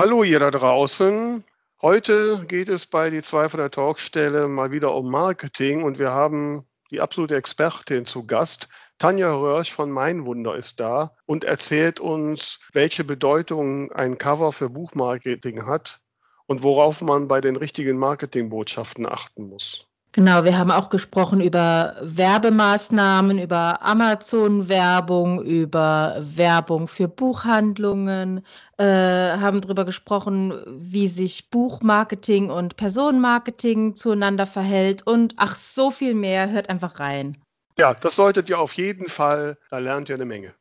Hallo ihr da draußen. Heute geht es bei die zwei von der Talkstelle mal wieder um Marketing und wir haben die absolute Expertin zu Gast. Tanja Röhrsch von Meinwunder ist da und erzählt uns, welche Bedeutung ein Cover für Buchmarketing hat und worauf man bei den richtigen Marketingbotschaften achten muss. Genau, wir haben auch gesprochen über Werbemaßnahmen, über Amazon-Werbung, über Werbung für Buchhandlungen, äh, haben darüber gesprochen, wie sich Buchmarketing und Personenmarketing zueinander verhält und ach, so viel mehr. Hört einfach rein. Ja, das solltet ihr auf jeden Fall, da lernt ihr eine Menge.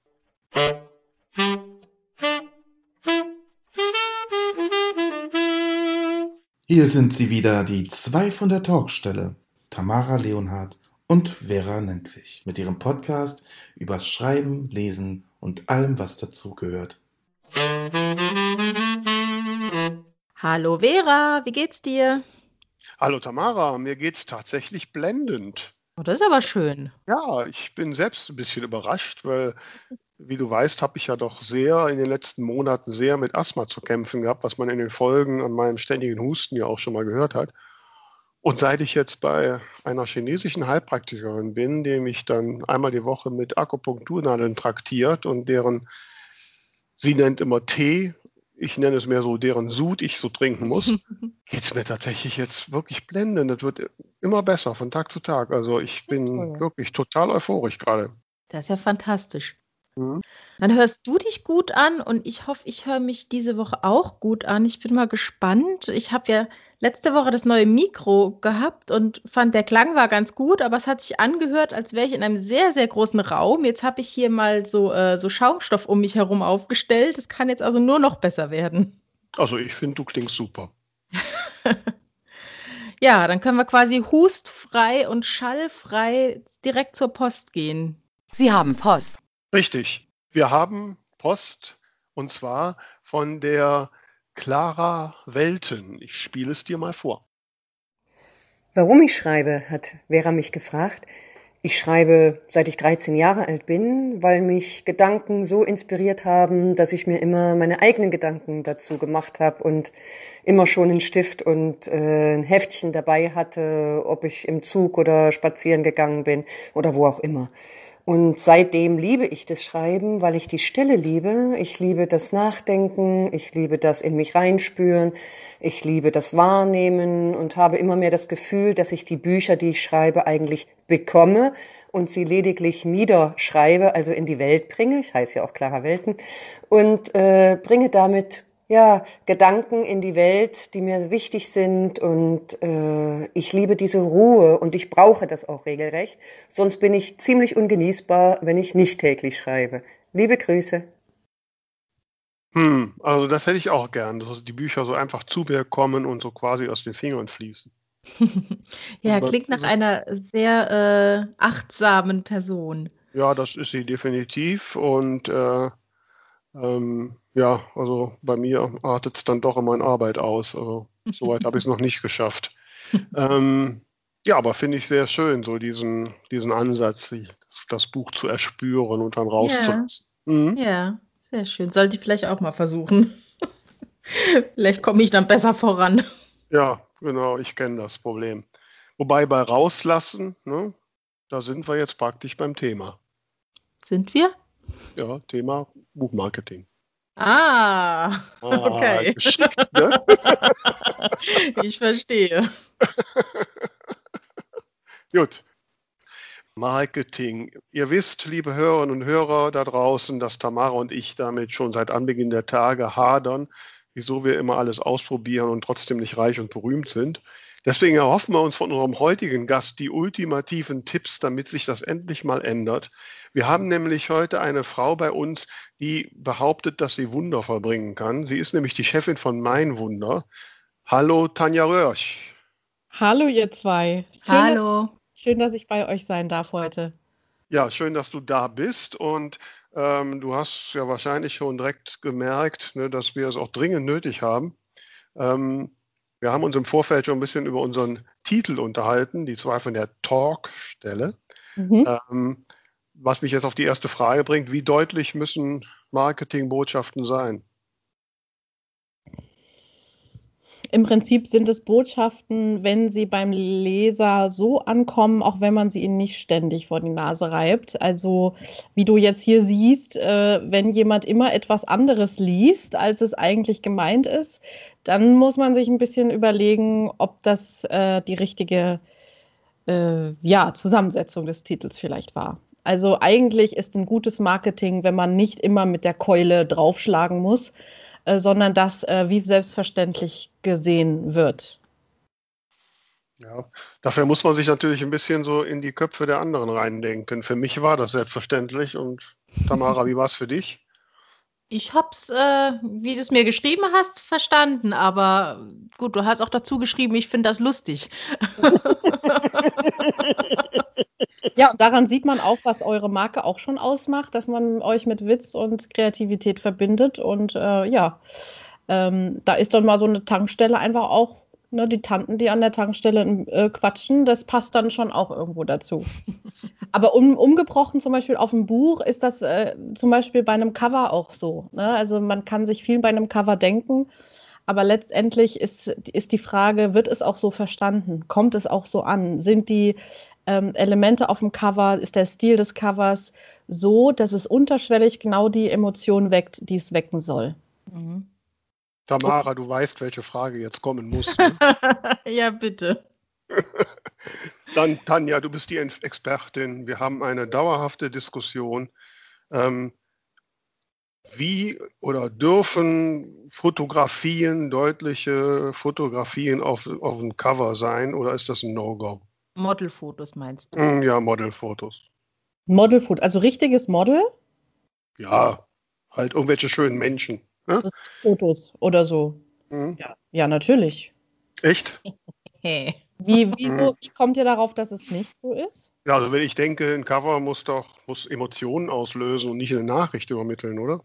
Hier sind sie wieder, die zwei von der Talkstelle, Tamara Leonhardt und Vera Nentwich, mit ihrem Podcast über Schreiben, Lesen und allem, was dazugehört. Hallo Vera, wie geht's dir? Hallo Tamara, mir geht's tatsächlich blendend. Oh, das ist aber schön. Ja, ich bin selbst ein bisschen überrascht, weil wie du weißt, habe ich ja doch sehr in den letzten Monaten sehr mit Asthma zu kämpfen gehabt, was man in den Folgen an meinem ständigen Husten ja auch schon mal gehört hat. Und seit ich jetzt bei einer chinesischen Heilpraktikerin bin, die mich dann einmal die Woche mit Akupunkturnadeln traktiert und deren, sie nennt immer Tee, ich nenne es mehr so, deren Sud ich so trinken muss, geht es mir tatsächlich jetzt wirklich blendend. Das wird immer besser von Tag zu Tag. Also ich bin wirklich total euphorisch gerade. Das ist ja fantastisch. Mhm. Dann hörst du dich gut an und ich hoffe, ich höre mich diese Woche auch gut an. Ich bin mal gespannt. Ich habe ja letzte Woche das neue Mikro gehabt und fand, der Klang war ganz gut, aber es hat sich angehört, als wäre ich in einem sehr, sehr großen Raum. Jetzt habe ich hier mal so, äh, so Schaumstoff um mich herum aufgestellt. Es kann jetzt also nur noch besser werden. Also ich finde, du klingst super. ja, dann können wir quasi hustfrei und schallfrei direkt zur Post gehen. Sie haben Post. Richtig. Wir haben Post und zwar von der Clara Welten. Ich spiele es dir mal vor. Warum ich schreibe, hat Vera mich gefragt. Ich schreibe, seit ich 13 Jahre alt bin, weil mich Gedanken so inspiriert haben, dass ich mir immer meine eigenen Gedanken dazu gemacht habe und immer schon einen Stift und äh, ein Heftchen dabei hatte, ob ich im Zug oder spazieren gegangen bin oder wo auch immer. Und seitdem liebe ich das Schreiben, weil ich die Stille liebe. Ich liebe das Nachdenken, ich liebe das in mich reinspüren, ich liebe das Wahrnehmen und habe immer mehr das Gefühl, dass ich die Bücher, die ich schreibe, eigentlich bekomme und sie lediglich niederschreibe, also in die Welt bringe. Ich heiße ja auch Clara Welten und äh, bringe damit ja, Gedanken in die Welt, die mir wichtig sind und äh, ich liebe diese Ruhe und ich brauche das auch regelrecht. Sonst bin ich ziemlich ungenießbar, wenn ich nicht täglich schreibe. Liebe Grüße. Hm, also das hätte ich auch gern, dass die Bücher so einfach zu mir kommen und so quasi aus den Fingern fließen. ja, klingt nach einer sehr äh, achtsamen Person. Ja, das ist sie definitiv und äh, ähm, ja, also bei mir artet es dann doch immer in Arbeit aus. Also soweit habe ich es noch nicht geschafft. ähm, ja, aber finde ich sehr schön, so diesen, diesen Ansatz, das, das Buch zu erspüren und dann rauszulassen. Ja. Mhm. ja, sehr schön. Sollte ich vielleicht auch mal versuchen. vielleicht komme ich dann besser voran. Ja, genau, ich kenne das Problem. Wobei bei rauslassen, ne, da sind wir jetzt praktisch beim Thema. Sind wir? Ja, Thema Buchmarketing. Ah, ah okay. geschickt, ne? ich verstehe. Gut. Marketing. Ihr wisst, liebe Hörerinnen und Hörer da draußen, dass Tamara und ich damit schon seit Anbeginn der Tage hadern, wieso wir immer alles ausprobieren und trotzdem nicht reich und berühmt sind. Deswegen erhoffen wir uns von unserem heutigen Gast die ultimativen Tipps, damit sich das endlich mal ändert. Wir haben nämlich heute eine Frau bei uns, die behauptet, dass sie Wunder vollbringen kann. Sie ist nämlich die Chefin von Mein Wunder. Hallo Tanja Röhrsch. Hallo ihr zwei. Schön, Hallo. Dass, schön, dass ich bei euch sein darf heute. Ja, schön, dass du da bist und ähm, du hast ja wahrscheinlich schon direkt gemerkt, ne, dass wir es auch dringend nötig haben. Ähm, wir haben uns im Vorfeld schon ein bisschen über unseren Titel unterhalten, die zwei von der Talk-Stelle. Mhm. Ähm, was mich jetzt auf die erste Frage bringt, wie deutlich müssen Marketingbotschaften sein? Im Prinzip sind es Botschaften, wenn sie beim Leser so ankommen, auch wenn man sie ihnen nicht ständig vor die Nase reibt. Also wie du jetzt hier siehst, äh, wenn jemand immer etwas anderes liest, als es eigentlich gemeint ist, dann muss man sich ein bisschen überlegen, ob das äh, die richtige äh, ja, Zusammensetzung des Titels vielleicht war. Also eigentlich ist ein gutes Marketing, wenn man nicht immer mit der Keule draufschlagen muss, äh, sondern das äh, wie selbstverständlich gesehen wird. Ja, dafür muss man sich natürlich ein bisschen so in die Köpfe der anderen reindenken. Für mich war das selbstverständlich und Tamara, wie war es für dich? Ich hab's, äh, wie du es mir geschrieben hast, verstanden, aber gut, du hast auch dazu geschrieben, ich finde das lustig. ja, und daran sieht man auch, was eure Marke auch schon ausmacht, dass man euch mit Witz und Kreativität verbindet. Und äh, ja, ähm, da ist dann mal so eine Tankstelle einfach auch ne, die Tanten, die an der Tankstelle äh, quatschen, das passt dann schon auch irgendwo dazu. Aber um, umgebrochen zum Beispiel auf ein Buch ist das äh, zum Beispiel bei einem Cover auch so. Ne? Also man kann sich viel bei einem Cover denken, aber letztendlich ist, ist die Frage, wird es auch so verstanden? Kommt es auch so an? Sind die ähm, Elemente auf dem Cover, ist der Stil des Covers so, dass es unterschwellig genau die Emotion weckt, die es wecken soll? Mhm. Tamara, du weißt, welche Frage jetzt kommen muss. Ne? ja, bitte. Dann, Tanja, du bist die Expertin. Wir haben eine dauerhafte Diskussion. Ähm, wie oder dürfen Fotografien, deutliche Fotografien auf, auf dem Cover sein oder ist das ein No-Go? Modelfotos meinst du? Hm, ja, Modelfotos. Modelfoto, also richtiges Model? Ja, halt irgendwelche schönen Menschen. Ne? Fotos oder so. Mhm. Ja, ja, natürlich. Echt? Wie, wieso, mhm. wie kommt ihr darauf, dass es nicht so ist? Ja, also wenn ich denke, ein Cover muss doch muss Emotionen auslösen und nicht eine Nachricht übermitteln, oder?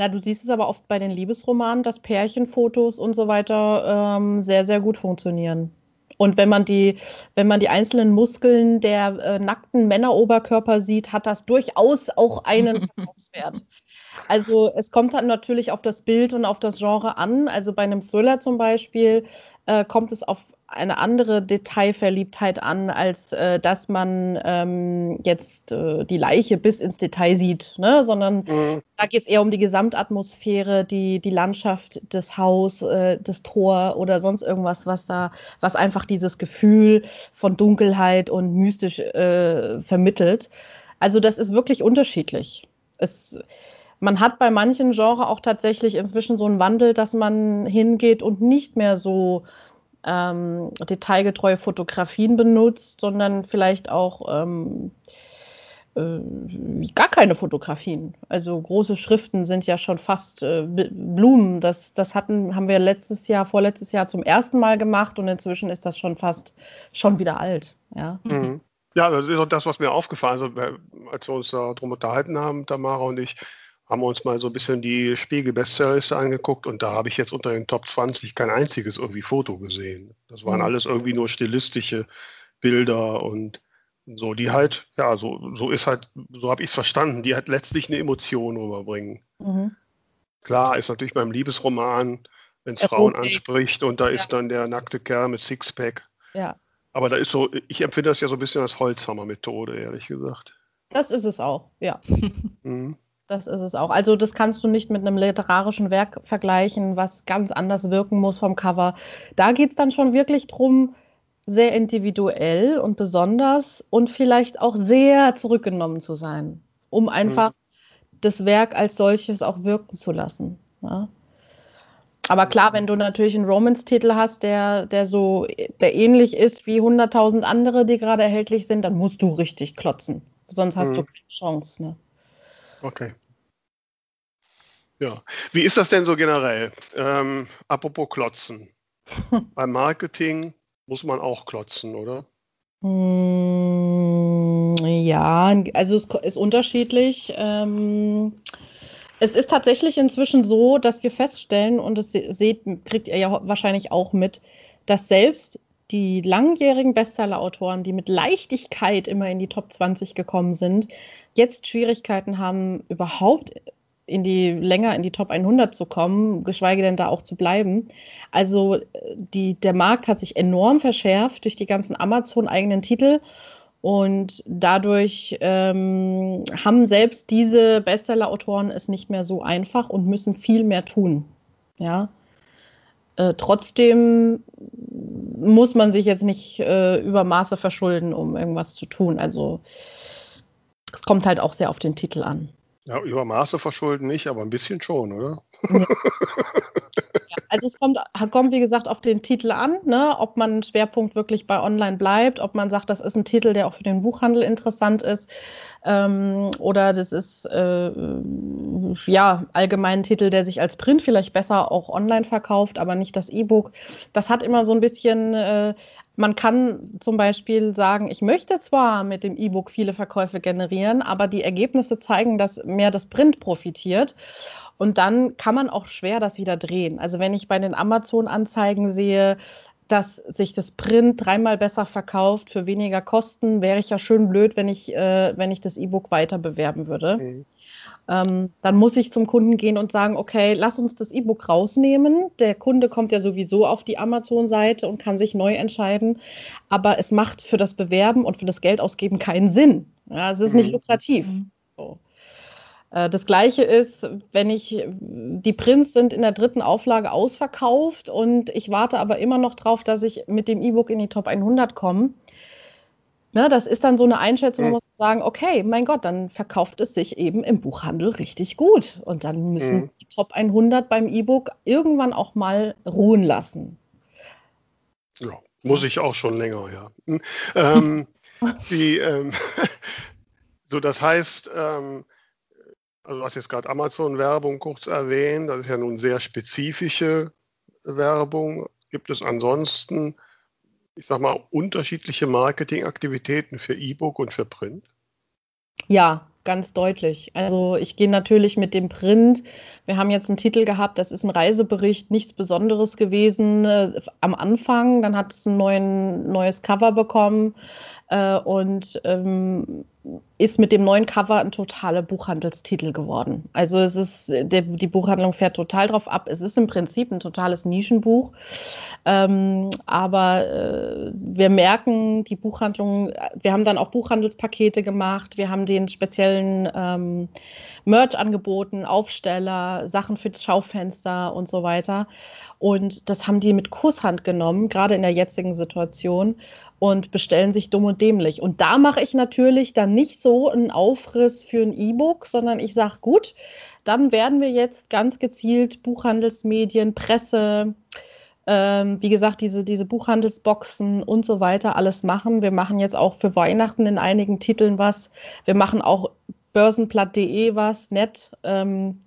Na, du siehst es aber oft bei den Liebesromanen, dass Pärchenfotos und so weiter ähm, sehr, sehr gut funktionieren. Und wenn man die, wenn man die einzelnen Muskeln der äh, nackten Männeroberkörper sieht, hat das durchaus auch einen Verkaufswert. Also es kommt dann natürlich auf das Bild und auf das Genre an. Also bei einem Thriller zum Beispiel äh, kommt es auf eine andere Detailverliebtheit an, als äh, dass man ähm, jetzt äh, die Leiche bis ins Detail sieht, ne? sondern mhm. da geht es eher um die Gesamtatmosphäre, die, die Landschaft, das Haus, äh, das Tor oder sonst irgendwas, was da, was einfach dieses Gefühl von Dunkelheit und mystisch äh, vermittelt. Also das ist wirklich unterschiedlich. Es, man hat bei manchen Genres auch tatsächlich inzwischen so einen Wandel, dass man hingeht und nicht mehr so ähm, detailgetreue Fotografien benutzt, sondern vielleicht auch ähm, äh, gar keine Fotografien. Also große Schriften sind ja schon fast äh, Blumen. Das, das hatten, haben wir letztes Jahr, vorletztes Jahr zum ersten Mal gemacht und inzwischen ist das schon fast schon wieder alt. Ja. Mhm. Ja, das ist auch das, was mir aufgefallen ist, also, als wir uns da drum unterhalten haben, Tamara und ich, haben wir uns mal so ein bisschen die Spiegel-Bestsellerliste angeguckt und da habe ich jetzt unter den Top 20 kein einziges irgendwie Foto gesehen. Das waren mhm. alles irgendwie nur stilistische Bilder und so, die halt, ja, so, so ist halt, so habe ich es verstanden, die halt letztlich eine Emotion rüberbringen. Mhm. Klar, ist natürlich beim Liebesroman, wenn es Frauen anspricht und da ja. ist dann der nackte Kerl mit Sixpack. Ja. Aber da ist so, ich empfinde das ja so ein bisschen als Holzhammer-Methode, ehrlich gesagt. Das ist es auch, ja. Mhm. Das ist es auch. Also das kannst du nicht mit einem literarischen Werk vergleichen, was ganz anders wirken muss vom Cover. Da geht es dann schon wirklich drum, sehr individuell und besonders und vielleicht auch sehr zurückgenommen zu sein, um einfach mhm. das Werk als solches auch wirken zu lassen. Ja? Aber klar, wenn du natürlich einen Romance-Titel hast, der, der so, der ähnlich ist wie 100.000 andere, die gerade erhältlich sind, dann musst du richtig klotzen. Sonst hast mhm. du keine Chance. Ne? Okay. Ja. Wie ist das denn so generell? Ähm, apropos Klotzen. Beim Marketing muss man auch klotzen, oder? Mm, ja, also es ist unterschiedlich. Ähm, es ist tatsächlich inzwischen so, dass wir feststellen, und das seht, kriegt ihr ja wahrscheinlich auch mit, dass selbst die langjährigen Bestseller-Autoren, die mit Leichtigkeit immer in die Top 20 gekommen sind, jetzt Schwierigkeiten haben, überhaupt in die länger in die Top 100 zu kommen, geschweige denn da auch zu bleiben. Also die, der Markt hat sich enorm verschärft durch die ganzen Amazon-eigenen Titel und dadurch ähm, haben selbst diese Bestseller-Autoren es nicht mehr so einfach und müssen viel mehr tun. Ja. Äh, trotzdem muss man sich jetzt nicht äh, über Maße verschulden, um irgendwas zu tun. Also es kommt halt auch sehr auf den Titel an. Ja, über Maße verschulden nicht, aber ein bisschen schon, oder? Ja. Also es kommt, kommt, wie gesagt, auf den Titel an, ne? ob man Schwerpunkt wirklich bei Online bleibt, ob man sagt, das ist ein Titel, der auch für den Buchhandel interessant ist. Ähm, oder das ist äh, ja allgemein ein Titel, der sich als Print vielleicht besser auch online verkauft, aber nicht das E-Book. Das hat immer so ein bisschen äh, man kann zum Beispiel sagen, ich möchte zwar mit dem E-Book viele Verkäufe generieren, aber die Ergebnisse zeigen, dass mehr das Print profitiert. Und dann kann man auch schwer das wieder drehen. Also wenn ich bei den Amazon-Anzeigen sehe, dass sich das Print dreimal besser verkauft für weniger Kosten, wäre ich ja schön blöd, wenn ich, äh, wenn ich das E-Book weiter bewerben würde. Mhm. Ähm, dann muss ich zum Kunden gehen und sagen, okay, lass uns das E-Book rausnehmen. Der Kunde kommt ja sowieso auf die Amazon-Seite und kann sich neu entscheiden. Aber es macht für das Bewerben und für das Geldausgeben keinen Sinn. Ja, es ist mhm. nicht lukrativ. Mhm. So. Äh, das gleiche ist, wenn ich, die Prints sind in der dritten Auflage ausverkauft und ich warte aber immer noch drauf, dass ich mit dem E-Book in die Top 100 komme. Ne, das ist dann so eine Einschätzung, wo man muss sagen, okay, mein Gott, dann verkauft es sich eben im Buchhandel richtig gut. Und dann müssen mhm. die Top 100 beim E-Book irgendwann auch mal ruhen lassen. Ja, muss ich auch schon länger, ja. Hm, ähm, die, ähm, so, das heißt, ähm, also du hast jetzt gerade Amazon-Werbung kurz erwähnt, das ist ja nun sehr spezifische Werbung. Gibt es ansonsten, ich sag mal, unterschiedliche Marketingaktivitäten für E-Book und für Print? Ja, ganz deutlich. Also ich gehe natürlich mit dem Print. Wir haben jetzt einen Titel gehabt, das ist ein Reisebericht, nichts Besonderes gewesen äh, am Anfang. Dann hat es ein neuen, neues Cover bekommen äh, und ähm, ist mit dem neuen Cover ein totaler Buchhandelstitel geworden. Also es ist, der, die Buchhandlung fährt total drauf ab. Es ist im Prinzip ein totales Nischenbuch. Ähm, aber äh, wir merken, die Buchhandlung, wir haben dann auch Buchhandelspakete gemacht, wir haben den speziellen ähm, Merch angeboten, Aufsteller, Sachen für das Schaufenster und so weiter. Und das haben die mit Kusshand genommen, gerade in der jetzigen Situation und bestellen sich dumm und dämlich. Und da mache ich natürlich dann nicht so einen Aufriss für ein E-Book, sondern ich sage, gut, dann werden wir jetzt ganz gezielt Buchhandelsmedien, Presse, ähm, wie gesagt, diese, diese Buchhandelsboxen und so weiter alles machen. Wir machen jetzt auch für Weihnachten in einigen Titeln was. Wir machen auch börsenblatt.de was, nett. Ähm,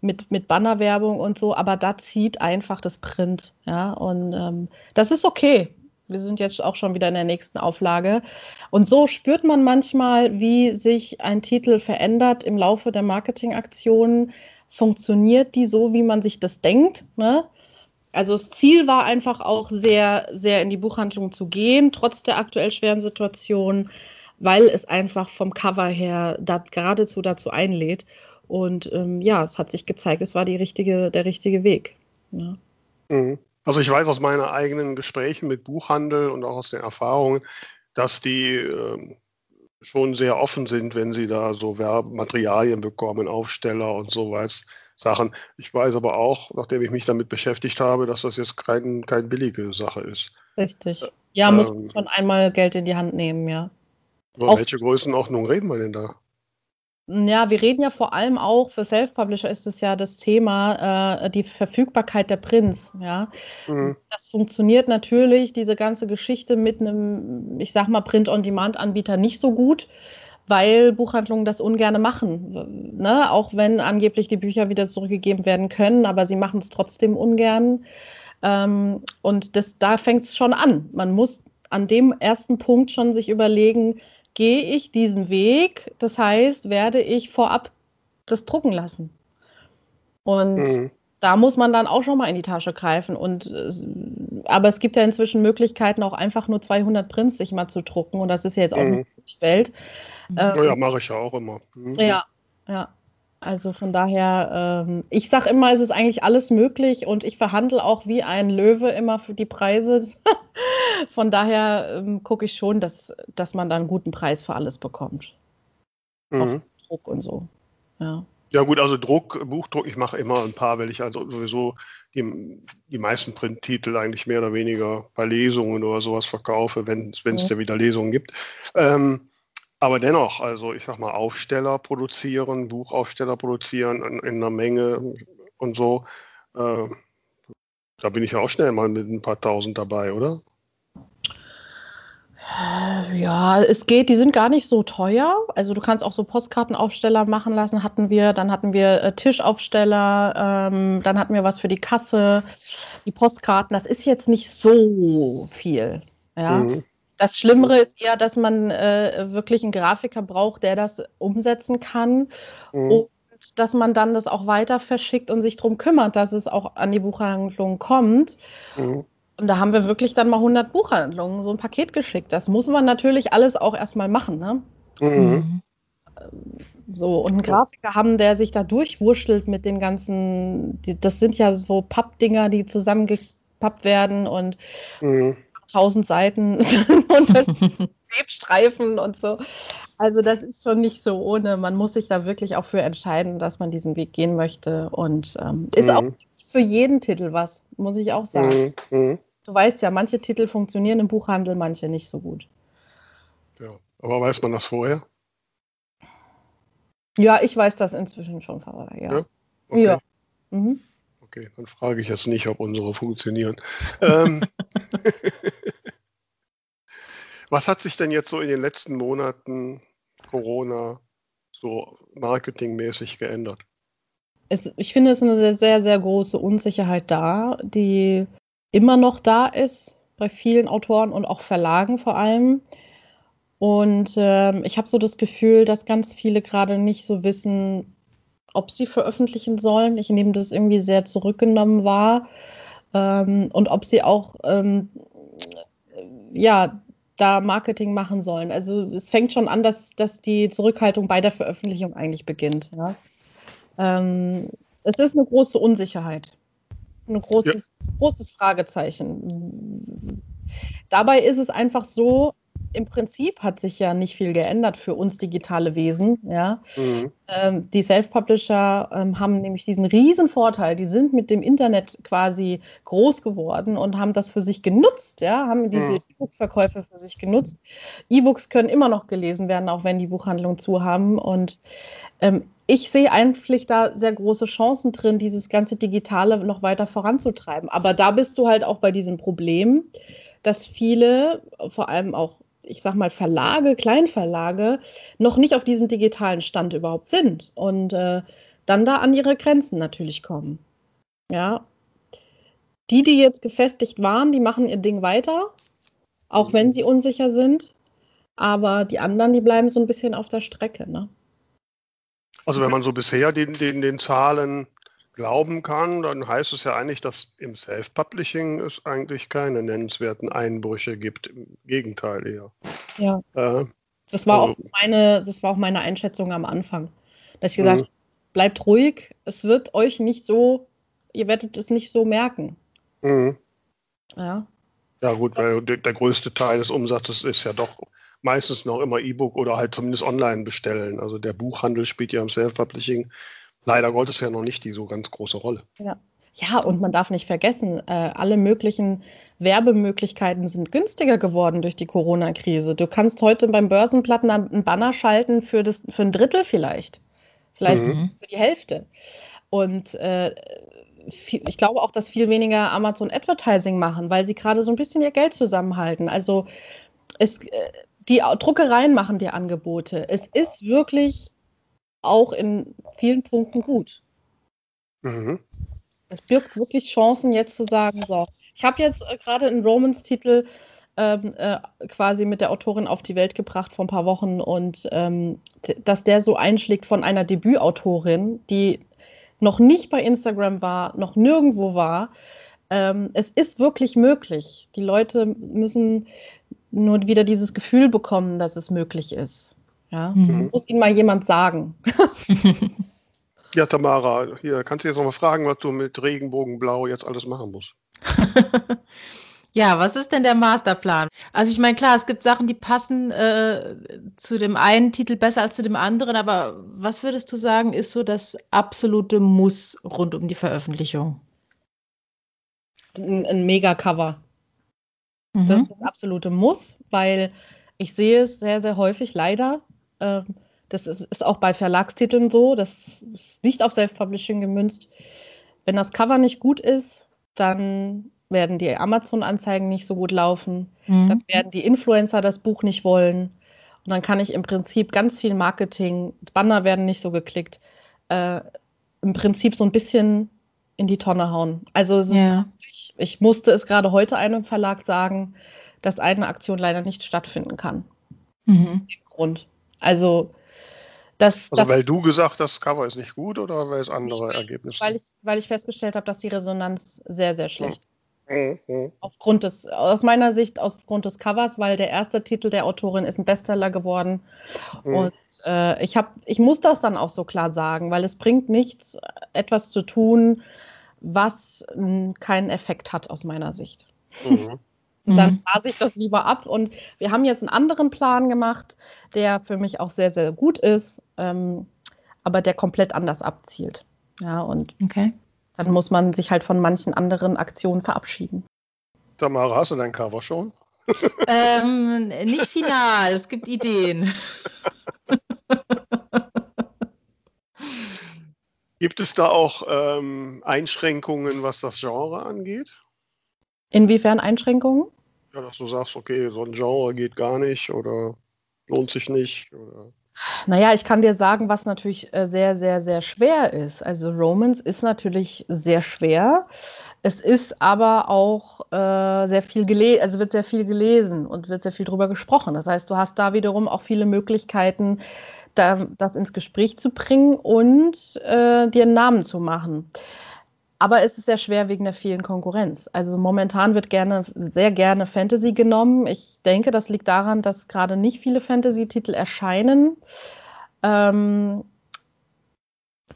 mit, mit Bannerwerbung und so, aber da zieht einfach das Print, ja, und ähm, das ist okay wir sind jetzt auch schon wieder in der nächsten Auflage. Und so spürt man manchmal, wie sich ein Titel verändert im Laufe der Marketingaktionen. Funktioniert die so, wie man sich das denkt? Ne? Also das Ziel war einfach auch sehr, sehr in die Buchhandlung zu gehen, trotz der aktuell schweren Situation, weil es einfach vom Cover her da, geradezu dazu einlädt. Und ähm, ja, es hat sich gezeigt, es war die richtige, der richtige Weg. Ja. Mhm. Also ich weiß aus meinen eigenen Gesprächen mit Buchhandel und auch aus den Erfahrungen, dass die äh, schon sehr offen sind, wenn sie da so Werbematerialien bekommen, Aufsteller und sowas. Sachen. Ich weiß aber auch, nachdem ich mich damit beschäftigt habe, dass das jetzt kein, keine billige Sache ist. Richtig. Ja, ähm, muss man schon einmal Geld in die Hand nehmen, ja. Über welche Größenordnung reden wir denn da? Ja, wir reden ja vor allem auch, für Self-Publisher ist es ja das Thema, äh, die Verfügbarkeit der Prints. Ja? Mhm. Das funktioniert natürlich, diese ganze Geschichte mit einem, ich sag mal, Print-on-Demand-Anbieter nicht so gut, weil Buchhandlungen das ungern machen. Ne? Auch wenn angeblich die Bücher wieder zurückgegeben werden können, aber sie machen es trotzdem ungern. Ähm, und das, da fängt es schon an. Man muss an dem ersten Punkt schon sich überlegen, gehe ich diesen Weg. Das heißt, werde ich vorab das drucken lassen. Und mhm. da muss man dann auch schon mal in die Tasche greifen. Und, aber es gibt ja inzwischen Möglichkeiten, auch einfach nur 200 Prints sich mal zu drucken. Und das ist ja jetzt auch mhm. nicht Welt. Ähm, ja, mache ich ja auch immer. Mhm. Ja, ja. Also von daher, ähm, ich sage immer, es ist eigentlich alles möglich und ich verhandle auch wie ein Löwe immer für die Preise. von daher ähm, gucke ich schon, dass, dass man da einen guten Preis für alles bekommt. Mhm. Druck und so. Ja. Ja gut, also Druck, Buchdruck, ich mache immer ein paar, weil ich also sowieso die, die meisten Printtitel eigentlich mehr oder weniger bei Lesungen oder sowas verkaufe, wenn es mhm. da wieder Lesungen gibt. Ähm, aber dennoch, also ich sag mal, Aufsteller produzieren, Buchaufsteller produzieren in, in einer Menge und so, äh, da bin ich ja auch schnell mal mit ein paar tausend dabei, oder? Ja, es geht, die sind gar nicht so teuer. Also du kannst auch so Postkartenaufsteller machen lassen, hatten wir. Dann hatten wir äh, Tischaufsteller, ähm, dann hatten wir was für die Kasse, die Postkarten. Das ist jetzt nicht so viel. Ja. Mhm. Das Schlimmere ist eher, dass man äh, wirklich einen Grafiker braucht, der das umsetzen kann. Mhm. Und dass man dann das auch weiter verschickt und sich darum kümmert, dass es auch an die Buchhandlung kommt. Mhm. Und da haben wir wirklich dann mal 100 Buchhandlungen so ein Paket geschickt. Das muss man natürlich alles auch erstmal machen. Ne? Mhm. So, und einen Grafiker haben, der sich da durchwurschtelt mit den ganzen, die, das sind ja so Pappdinger, die zusammengepappt werden und mhm. tausend mhm. Seiten und Webstreifen und so. Also das ist schon nicht so ohne. Man muss sich da wirklich auch für entscheiden, dass man diesen Weg gehen möchte. Und ähm, ist mhm. auch für jeden Titel was, muss ich auch sagen. Mhm. Du weißt ja, manche Titel funktionieren im Buchhandel, manche nicht so gut. Ja, aber weiß man das vorher? Ja, ich weiß das inzwischen schon vorher, ja. Ja. Okay. ja. Mhm. okay, dann frage ich jetzt nicht, ob unsere funktionieren. ähm, was hat sich denn jetzt so in den letzten Monaten Corona so marketingmäßig geändert? Es, ich finde, es ist eine sehr, sehr, sehr große Unsicherheit da, die immer noch da ist bei vielen Autoren und auch Verlagen vor allem. Und ähm, ich habe so das Gefühl, dass ganz viele gerade nicht so wissen, ob sie veröffentlichen sollen. Ich nehme das irgendwie sehr zurückgenommen wahr. Ähm, und ob sie auch ähm, ja, da Marketing machen sollen. Also es fängt schon an, dass, dass die Zurückhaltung bei der Veröffentlichung eigentlich beginnt. Ja? Ähm, es ist eine große Unsicherheit ein großes, ja. großes Fragezeichen. Dabei ist es einfach so, im Prinzip hat sich ja nicht viel geändert für uns digitale Wesen. Ja? Mhm. Ähm, die Self-Publisher ähm, haben nämlich diesen riesen Vorteil, die sind mit dem Internet quasi groß geworden und haben das für sich genutzt, ja? haben diese mhm. E-Book-Verkäufe für sich genutzt. E-Books können immer noch gelesen werden, auch wenn die Buchhandlungen zu haben. Und ich sehe eigentlich da sehr große Chancen drin, dieses ganze Digitale noch weiter voranzutreiben. Aber da bist du halt auch bei diesem Problem, dass viele, vor allem auch, ich sag mal, Verlage, Kleinverlage, noch nicht auf diesem digitalen Stand überhaupt sind und äh, dann da an ihre Grenzen natürlich kommen. Ja. Die, die jetzt gefestigt waren, die machen ihr Ding weiter, auch wenn sie unsicher sind. Aber die anderen, die bleiben so ein bisschen auf der Strecke. Ne? Also wenn man so bisher den, den, den Zahlen glauben kann, dann heißt es ja eigentlich, dass im Self-Publishing es eigentlich keine nennenswerten Einbrüche gibt. Im Gegenteil eher. Ja. Äh, das, war also, auch meine, das war auch meine Einschätzung am Anfang. Dass ich gesagt habe, mhm. bleibt ruhig, es wird euch nicht so, ihr werdet es nicht so merken. Mhm. Ja. Ja, gut, weil der, der größte Teil des Umsatzes ist ja doch meistens noch immer E-Book oder halt zumindest online bestellen. Also der Buchhandel spielt ja im Self-Publishing leider Gottes ja noch nicht die so ganz große Rolle. Ja. Ja, und man darf nicht vergessen, äh, alle möglichen Werbemöglichkeiten sind günstiger geworden durch die Corona-Krise. Du kannst heute beim Börsenplatten einen Banner schalten für, das, für ein Drittel vielleicht. Vielleicht mhm. für die Hälfte. Und äh, viel, ich glaube auch, dass viel weniger Amazon Advertising machen, weil sie gerade so ein bisschen ihr Geld zusammenhalten. Also es, äh, die Druckereien machen dir Angebote. Es ist wirklich auch in vielen Punkten gut. Mhm. Es birgt wirklich Chancen, jetzt zu sagen, so, ich habe jetzt äh, gerade einen Romans-Titel ähm, äh, quasi mit der Autorin auf die Welt gebracht vor ein paar Wochen und ähm, dass der so einschlägt von einer Debütautorin, die noch nicht bei Instagram war, noch nirgendwo war. Ähm, es ist wirklich möglich. Die Leute müssen nur wieder dieses Gefühl bekommen, dass es möglich ist. Ja? Mhm. Muss ihnen mal jemand sagen. Ja, Tamara, hier kannst du jetzt noch mal fragen, was du mit Regenbogenblau jetzt alles machen musst. ja, was ist denn der Masterplan? Also ich meine, klar, es gibt Sachen, die passen äh, zu dem einen Titel besser als zu dem anderen, aber was würdest du sagen, ist so das absolute Muss rund um die Veröffentlichung? Ein, ein Mega-Cover. Mhm. Das ist das absolute Muss, weil ich sehe es sehr, sehr häufig leider. Ähm, das ist, ist, auch bei Verlagstiteln so. Das ist nicht auf Self-Publishing gemünzt. Wenn das Cover nicht gut ist, dann werden die Amazon-Anzeigen nicht so gut laufen. Mhm. Dann werden die Influencer das Buch nicht wollen. Und dann kann ich im Prinzip ganz viel Marketing, Banner werden nicht so geklickt, äh, im Prinzip so ein bisschen in die Tonne hauen. Also ja. ich, ich, musste es gerade heute einem Verlag sagen, dass eine Aktion leider nicht stattfinden kann. Mhm. Grund. Also das, also das, weil du gesagt hast, das Cover ist nicht gut oder weil es andere Ergebnisse weil ich, weil ich festgestellt habe, dass die Resonanz sehr, sehr schlecht ist. Mhm. mhm. Aufgrund des, aus meiner Sicht, aufgrund des Covers, weil der erste Titel der Autorin ist ein Bestseller geworden. Mhm. Und äh, ich, hab, ich muss das dann auch so klar sagen, weil es bringt nichts, etwas zu tun, was keinen Effekt hat aus meiner Sicht. Mhm. dann mhm. phase ich das lieber ab. Und wir haben jetzt einen anderen Plan gemacht, der für mich auch sehr, sehr gut ist, ähm, aber der komplett anders abzielt. Ja, und okay. dann muss man sich halt von manchen anderen Aktionen verabschieden. Tamara, hast du dein Cover schon? ähm, nicht final, es gibt Ideen. Gibt es da auch ähm, Einschränkungen, was das Genre angeht? Inwiefern Einschränkungen? Ja, dass du sagst, okay, so ein Genre geht gar nicht oder lohnt sich nicht. Oder naja, ich kann dir sagen, was natürlich äh, sehr, sehr, sehr schwer ist. Also Romance ist natürlich sehr schwer. Es ist aber auch äh, sehr viel gelesen, also wird sehr viel gelesen und wird sehr viel drüber gesprochen. Das heißt, du hast da wiederum auch viele Möglichkeiten, da, das ins Gespräch zu bringen und äh, dir einen Namen zu machen. Aber es ist sehr schwer wegen der vielen Konkurrenz. Also momentan wird gerne, sehr gerne Fantasy genommen. Ich denke, das liegt daran, dass gerade nicht viele Fantasy-Titel erscheinen. Ähm,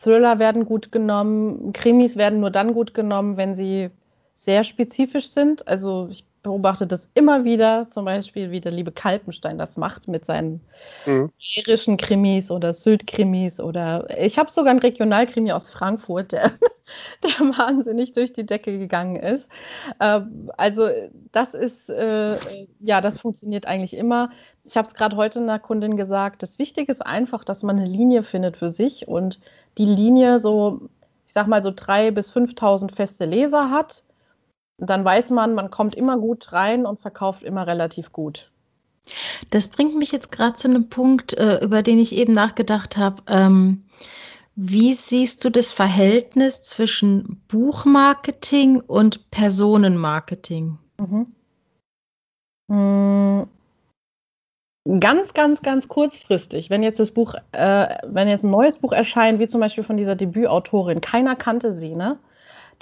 Thriller werden gut genommen, Krimis werden nur dann gut genommen, wenn sie sehr spezifisch sind. Also ich beobachte das immer wieder, zum Beispiel wie der liebe Kalpenstein das macht mit seinen mhm. irischen Krimis oder Sylt-Krimis oder ich habe sogar einen Regionalkrimi aus Frankfurt, der, der wahnsinnig durch die Decke gegangen ist. Äh, also das ist, äh, ja, das funktioniert eigentlich immer. Ich habe es gerade heute einer Kundin gesagt, das Wichtige ist einfach, dass man eine Linie findet für sich und die Linie so, ich sag mal so drei bis 5.000 feste Leser hat dann weiß man, man kommt immer gut rein und verkauft immer relativ gut. Das bringt mich jetzt gerade zu einem Punkt, äh, über den ich eben nachgedacht habe. Ähm, wie siehst du das Verhältnis zwischen Buchmarketing und Personenmarketing? Mhm. Mhm. Ganz, ganz, ganz kurzfristig, wenn jetzt das Buch, äh, wenn jetzt ein neues Buch erscheint, wie zum Beispiel von dieser Debütautorin, keiner kannte sie, ne?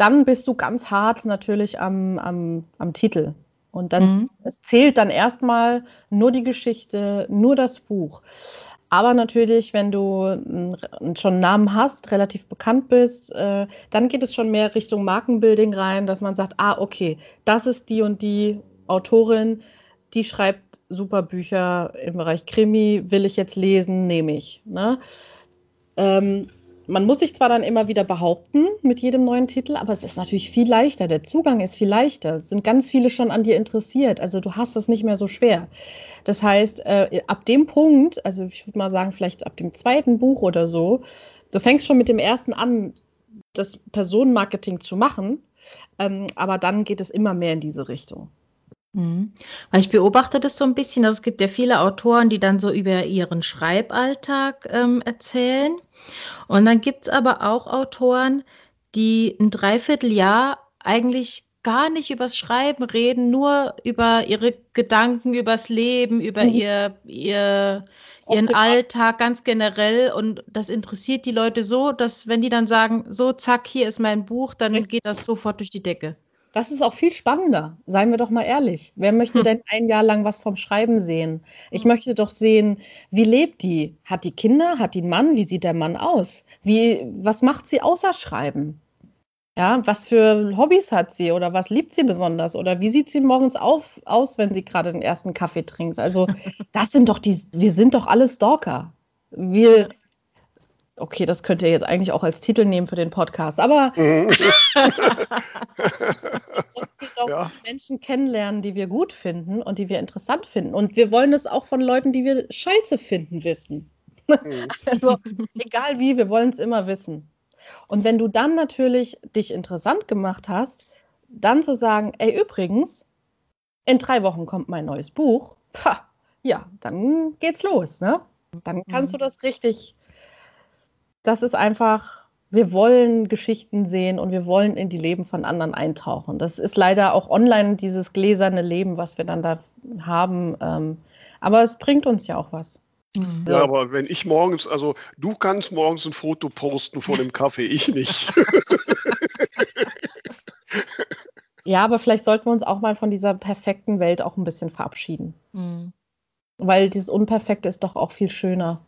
Dann bist du ganz hart natürlich am, am, am Titel. Und dann mhm. es zählt dann erstmal nur die Geschichte, nur das Buch. Aber natürlich, wenn du schon einen Namen hast, relativ bekannt bist, äh, dann geht es schon mehr Richtung Markenbuilding rein, dass man sagt, ah, okay, das ist die und die Autorin, die schreibt super Bücher im Bereich Krimi, will ich jetzt lesen, nehme ich. Ne? Ähm, man muss sich zwar dann immer wieder behaupten mit jedem neuen Titel, aber es ist natürlich viel leichter. Der Zugang ist viel leichter. Es sind ganz viele schon an dir interessiert. Also du hast es nicht mehr so schwer. Das heißt, äh, ab dem Punkt, also ich würde mal sagen, vielleicht ab dem zweiten Buch oder so, du fängst schon mit dem ersten an, das Personenmarketing zu machen, ähm, aber dann geht es immer mehr in diese Richtung. Mhm. Weil ich beobachte das so ein bisschen, also es gibt ja viele Autoren, die dann so über ihren Schreiballtag ähm, erzählen. Und dann gibt es aber auch Autoren, die ein Dreivierteljahr eigentlich gar nicht übers Schreiben reden, nur über ihre Gedanken, übers Leben, über mhm. ihr, ihr, ihren Alltag ganz generell. Und das interessiert die Leute so, dass wenn die dann sagen, so, zack, hier ist mein Buch, dann geht das sofort durch die Decke. Das ist auch viel spannender, seien wir doch mal ehrlich. Wer möchte hm. denn ein Jahr lang was vom Schreiben sehen? Ich hm. möchte doch sehen, wie lebt die? Hat die Kinder? Hat die einen Mann? Wie sieht der Mann aus? Wie, was macht sie außer Schreiben? Ja, was für Hobbys hat sie oder was liebt sie besonders oder wie sieht sie morgens auf, aus, wenn sie gerade den ersten Kaffee trinkt? Also, das sind doch die, wir sind doch alle Stalker. Wir, okay, das könnt ihr jetzt eigentlich auch als Titel nehmen für den Podcast, aber mhm. doch ja. Menschen kennenlernen, die wir gut finden und die wir interessant finden. Und wir wollen es auch von Leuten, die wir scheiße finden, wissen. Mhm. also, egal wie, wir wollen es immer wissen. Und wenn du dann natürlich dich interessant gemacht hast, dann zu sagen, ey, übrigens, in drei Wochen kommt mein neues Buch, pah, ja, dann geht's los, ne? Dann kannst mhm. du das richtig das ist einfach, wir wollen Geschichten sehen und wir wollen in die Leben von anderen eintauchen. Das ist leider auch online dieses gläserne Leben, was wir dann da haben. Ähm, aber es bringt uns ja auch was. Mhm. Ja, aber wenn ich morgens, also du kannst morgens ein Foto posten vor dem Kaffee, ich nicht. ja, aber vielleicht sollten wir uns auch mal von dieser perfekten Welt auch ein bisschen verabschieden. Mhm. Weil dieses Unperfekte ist doch auch viel schöner.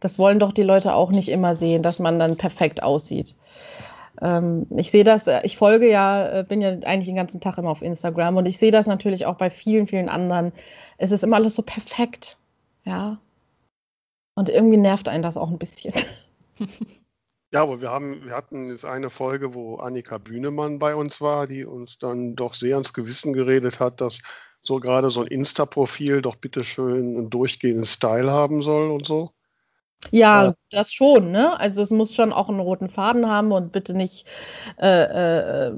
Das wollen doch die Leute auch nicht immer sehen, dass man dann perfekt aussieht. Ähm, ich sehe das, äh, ich folge ja, äh, bin ja eigentlich den ganzen Tag immer auf Instagram und ich sehe das natürlich auch bei vielen, vielen anderen. Es ist immer alles so perfekt. Ja. Und irgendwie nervt einen das auch ein bisschen. Ja, aber wir haben, wir hatten jetzt eine Folge, wo Annika Bühnemann bei uns war, die uns dann doch sehr ans Gewissen geredet hat, dass so gerade so ein Insta-Profil doch bitteschön einen durchgehenden Style haben soll und so. Ja, ja, das schon, ne? Also es muss schon auch einen roten Faden haben und bitte nicht äh, äh,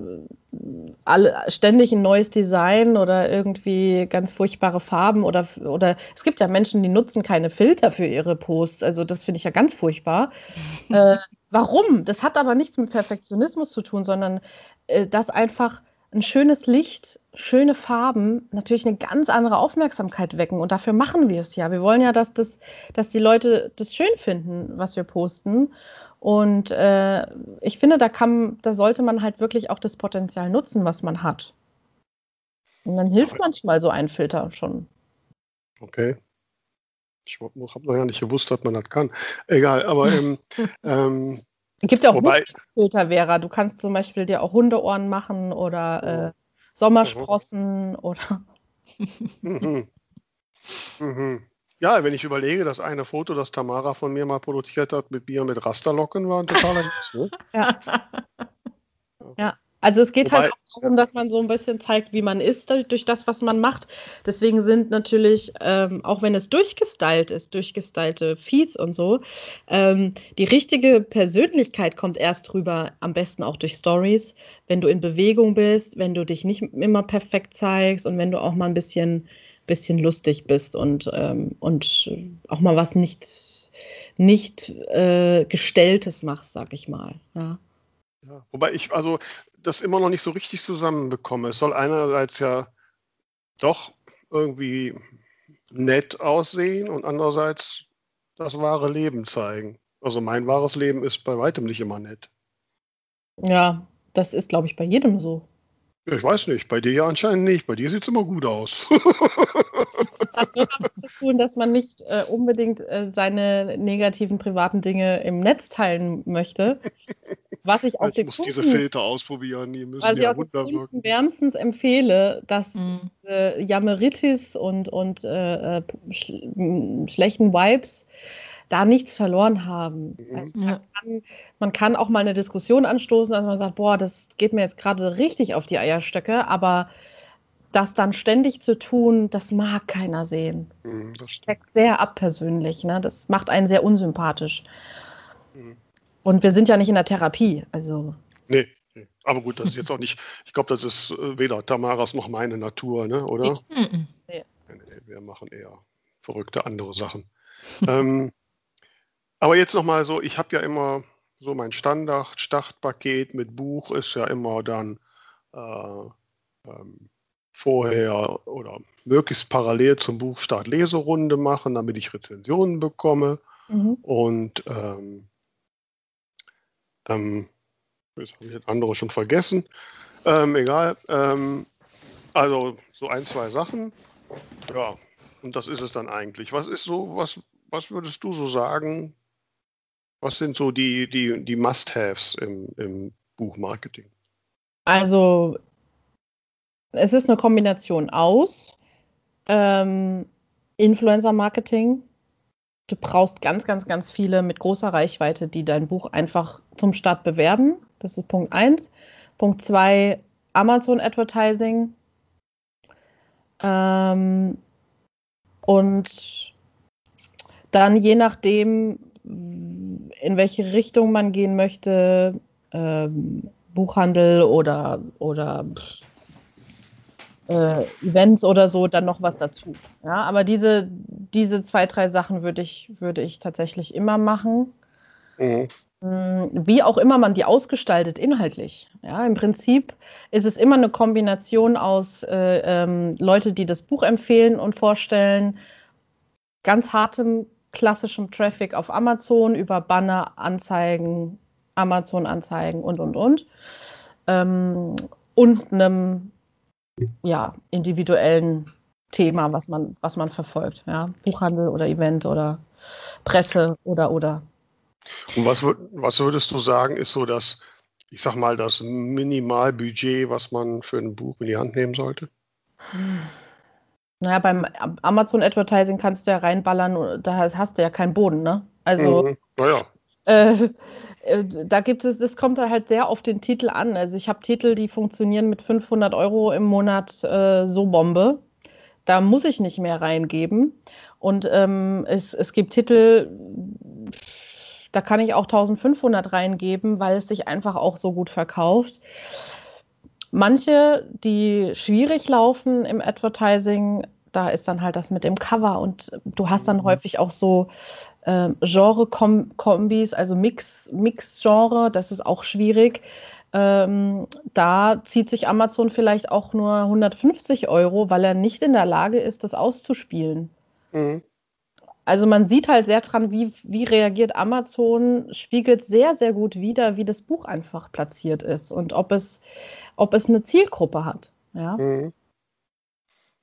alle, ständig ein neues Design oder irgendwie ganz furchtbare Farben oder, oder es gibt ja Menschen, die nutzen keine Filter für ihre Posts. Also das finde ich ja ganz furchtbar. äh, warum? Das hat aber nichts mit Perfektionismus zu tun, sondern äh, dass einfach ein schönes Licht, schöne Farben natürlich eine ganz andere Aufmerksamkeit wecken. Und dafür machen wir es ja. Wir wollen ja, dass, das, dass die Leute das schön finden, was wir posten. Und äh, ich finde, da, kann, da sollte man halt wirklich auch das Potenzial nutzen, was man hat. Und dann hilft manchmal so ein Filter schon. Okay. Ich habe noch ja nicht gewusst, dass man das kann. Egal, aber ähm, ähm, es gibt ja auch Wobei, Filter, Vera. Du kannst zum Beispiel dir auch Hundeohren machen oder äh, Sommersprossen mhm. oder. Mhm. Mhm. Ja, wenn ich überlege, das eine Foto, das Tamara von mir mal produziert hat mit Bier mit Rasterlocken, war ein totaler Witz, ne? Ja. ja. Also es geht Wobei, halt auch darum, dass man so ein bisschen zeigt, wie man ist durch das, was man macht. Deswegen sind natürlich, ähm, auch wenn es durchgestylt ist, durchgestylte Feeds und so, ähm, die richtige Persönlichkeit kommt erst rüber, am besten auch durch Stories, wenn du in Bewegung bist, wenn du dich nicht immer perfekt zeigst und wenn du auch mal ein bisschen, bisschen lustig bist und, ähm, und auch mal was nicht, nicht äh, Gestelltes machst, sag ich mal. Ja. Ja, wobei ich also das immer noch nicht so richtig zusammenbekomme. Es soll einerseits ja doch irgendwie nett aussehen und andererseits das wahre Leben zeigen. Also mein wahres Leben ist bei weitem nicht immer nett. Ja, das ist, glaube ich, bei jedem so. Ich weiß nicht, bei dir ja anscheinend nicht. Bei dir sieht es immer gut aus. das hat damit zu tun, dass man nicht äh, unbedingt äh, seine negativen privaten Dinge im Netz teilen möchte. Was ich auch ich muss Kunden, diese Filter ausprobieren, die müssen ja Wunder wirken. wärmstens empfehle, dass mhm. äh, Jameritis und, und äh, äh sch schlechten Vibes da nichts verloren haben. Mhm. Also man, kann, man, kann, auch mal eine Diskussion anstoßen, dass man sagt, boah, das geht mir jetzt gerade richtig auf die Eierstöcke, aber das dann ständig zu tun, das mag keiner sehen. Mhm, das steckt sehr abpersönlich, ne? Das macht einen sehr unsympathisch. Mhm. Und wir sind ja nicht in der Therapie, also. Nee, nee. aber gut, das ist jetzt auch nicht, ich glaube, das ist äh, weder Tamaras noch meine Natur, ne? oder? Nee. Nee. Wir machen eher verrückte andere Sachen. ähm, aber jetzt nochmal so, ich habe ja immer so mein Standard, Startpaket mit Buch ist ja immer dann äh, ähm, vorher oder möglichst parallel zum Buchstart Leserunde machen, damit ich Rezensionen bekomme. Mhm. Und ähm, ähm, jetzt habe ich das andere schon vergessen. Ähm, egal. Ähm, also so ein, zwei Sachen. Ja, und das ist es dann eigentlich. Was ist so, was, was würdest du so sagen? Was sind so die, die, die Must-Haves im, im Buchmarketing? Also es ist eine Kombination aus ähm, Influencer-Marketing. Du brauchst ganz, ganz, ganz viele mit großer Reichweite, die dein Buch einfach zum Start bewerben. Das ist Punkt 1. Punkt 2, Amazon Advertising. Ähm, und dann je nachdem, in welche Richtung man gehen möchte, ähm, Buchhandel oder, oder äh, Events oder so, dann noch was dazu. Ja, aber diese, diese zwei, drei Sachen würde ich, würde ich tatsächlich immer machen. Mhm. Mm, wie auch immer man die ausgestaltet inhaltlich. Ja, im Prinzip ist es immer eine Kombination aus äh, ähm, Leute, die das Buch empfehlen und vorstellen, ganz hartem klassischem Traffic auf Amazon über Banner, Anzeigen, Amazon-Anzeigen und und und ähm, und einem ja, individuellen Thema, was man, was man verfolgt. Ja? Buchhandel oder Event oder Presse oder oder. Und was, was würdest du sagen, ist so das, ich sag mal, das Minimalbudget, was man für ein Buch in die Hand nehmen sollte? Naja, beim Amazon Advertising kannst du ja reinballern, da hast du ja keinen Boden, ne? Also. Mhm. Naja. Äh, äh, da gibt es, das kommt halt sehr auf den Titel an. Also ich habe Titel, die funktionieren mit 500 Euro im Monat äh, so Bombe. Da muss ich nicht mehr reingeben. Und ähm, es, es gibt Titel, da kann ich auch 1500 reingeben, weil es sich einfach auch so gut verkauft. Manche, die schwierig laufen im Advertising, da ist dann halt das mit dem Cover und du hast dann mhm. häufig auch so äh, Genre-Kombis, also Mix-Genre, Mix das ist auch schwierig. Ähm, da zieht sich Amazon vielleicht auch nur 150 Euro, weil er nicht in der Lage ist, das auszuspielen. Mhm. Also man sieht halt sehr dran, wie, wie reagiert Amazon, spiegelt sehr, sehr gut wider, wie das Buch einfach platziert ist und ob es, ob es eine Zielgruppe hat. Ja. Mhm.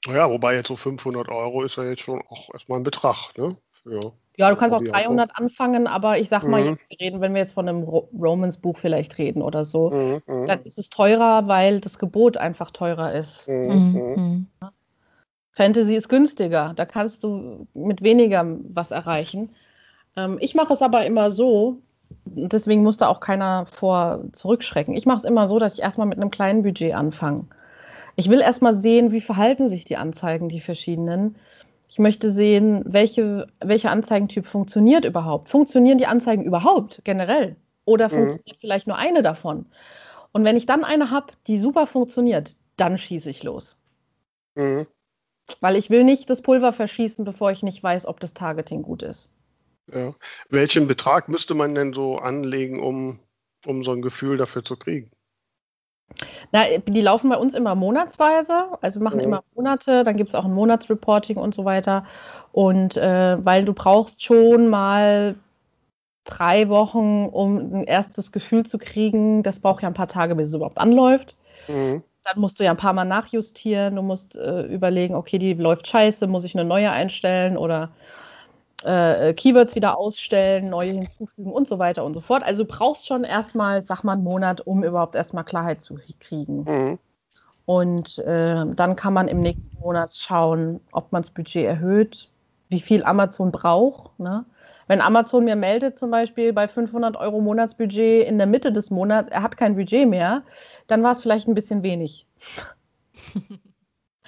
Ja, wobei jetzt so 500 Euro ist ja jetzt schon auch erstmal ein Betrag, ne? Ja. Ja, du kannst auch 300 anfangen, aber ich sag mal, mhm. jetzt, reden, wenn wir jetzt von einem Romans-Buch vielleicht reden oder so, mhm, mhm. dann ist es teurer, weil das Gebot einfach teurer ist. Mhm, mhm. mhm. Fantasy ist günstiger, da kannst du mit weniger was erreichen. Ähm, ich mache es aber immer so, deswegen muss da auch keiner vor zurückschrecken. Ich mache es immer so, dass ich erstmal mit einem kleinen Budget anfange. Ich will erstmal sehen, wie verhalten sich die Anzeigen, die verschiedenen ich möchte sehen, welche, welcher Anzeigentyp funktioniert überhaupt. Funktionieren die Anzeigen überhaupt generell? Oder mhm. funktioniert vielleicht nur eine davon? Und wenn ich dann eine habe, die super funktioniert, dann schieße ich los. Mhm. Weil ich will nicht das Pulver verschießen, bevor ich nicht weiß, ob das Targeting gut ist. Ja. Welchen Betrag müsste man denn so anlegen, um, um so ein Gefühl dafür zu kriegen? Na, die laufen bei uns immer monatsweise, also wir machen mhm. immer Monate, dann gibt es auch ein Monatsreporting und so weiter. Und äh, weil du brauchst schon mal drei Wochen, um ein erstes Gefühl zu kriegen, das braucht ja ein paar Tage, bis es überhaupt anläuft. Mhm. Dann musst du ja ein paar Mal nachjustieren, du musst äh, überlegen, okay, die läuft scheiße, muss ich eine neue einstellen oder äh, Keywords wieder ausstellen, neue hinzufügen und so weiter und so fort. Also du brauchst schon erstmal, sag mal, einen Monat, um überhaupt erstmal Klarheit zu kriegen. Mhm. Und äh, dann kann man im nächsten Monat schauen, ob man das Budget erhöht, wie viel Amazon braucht. Ne? Wenn Amazon mir meldet, zum Beispiel bei 500 Euro Monatsbudget in der Mitte des Monats, er hat kein Budget mehr, dann war es vielleicht ein bisschen wenig.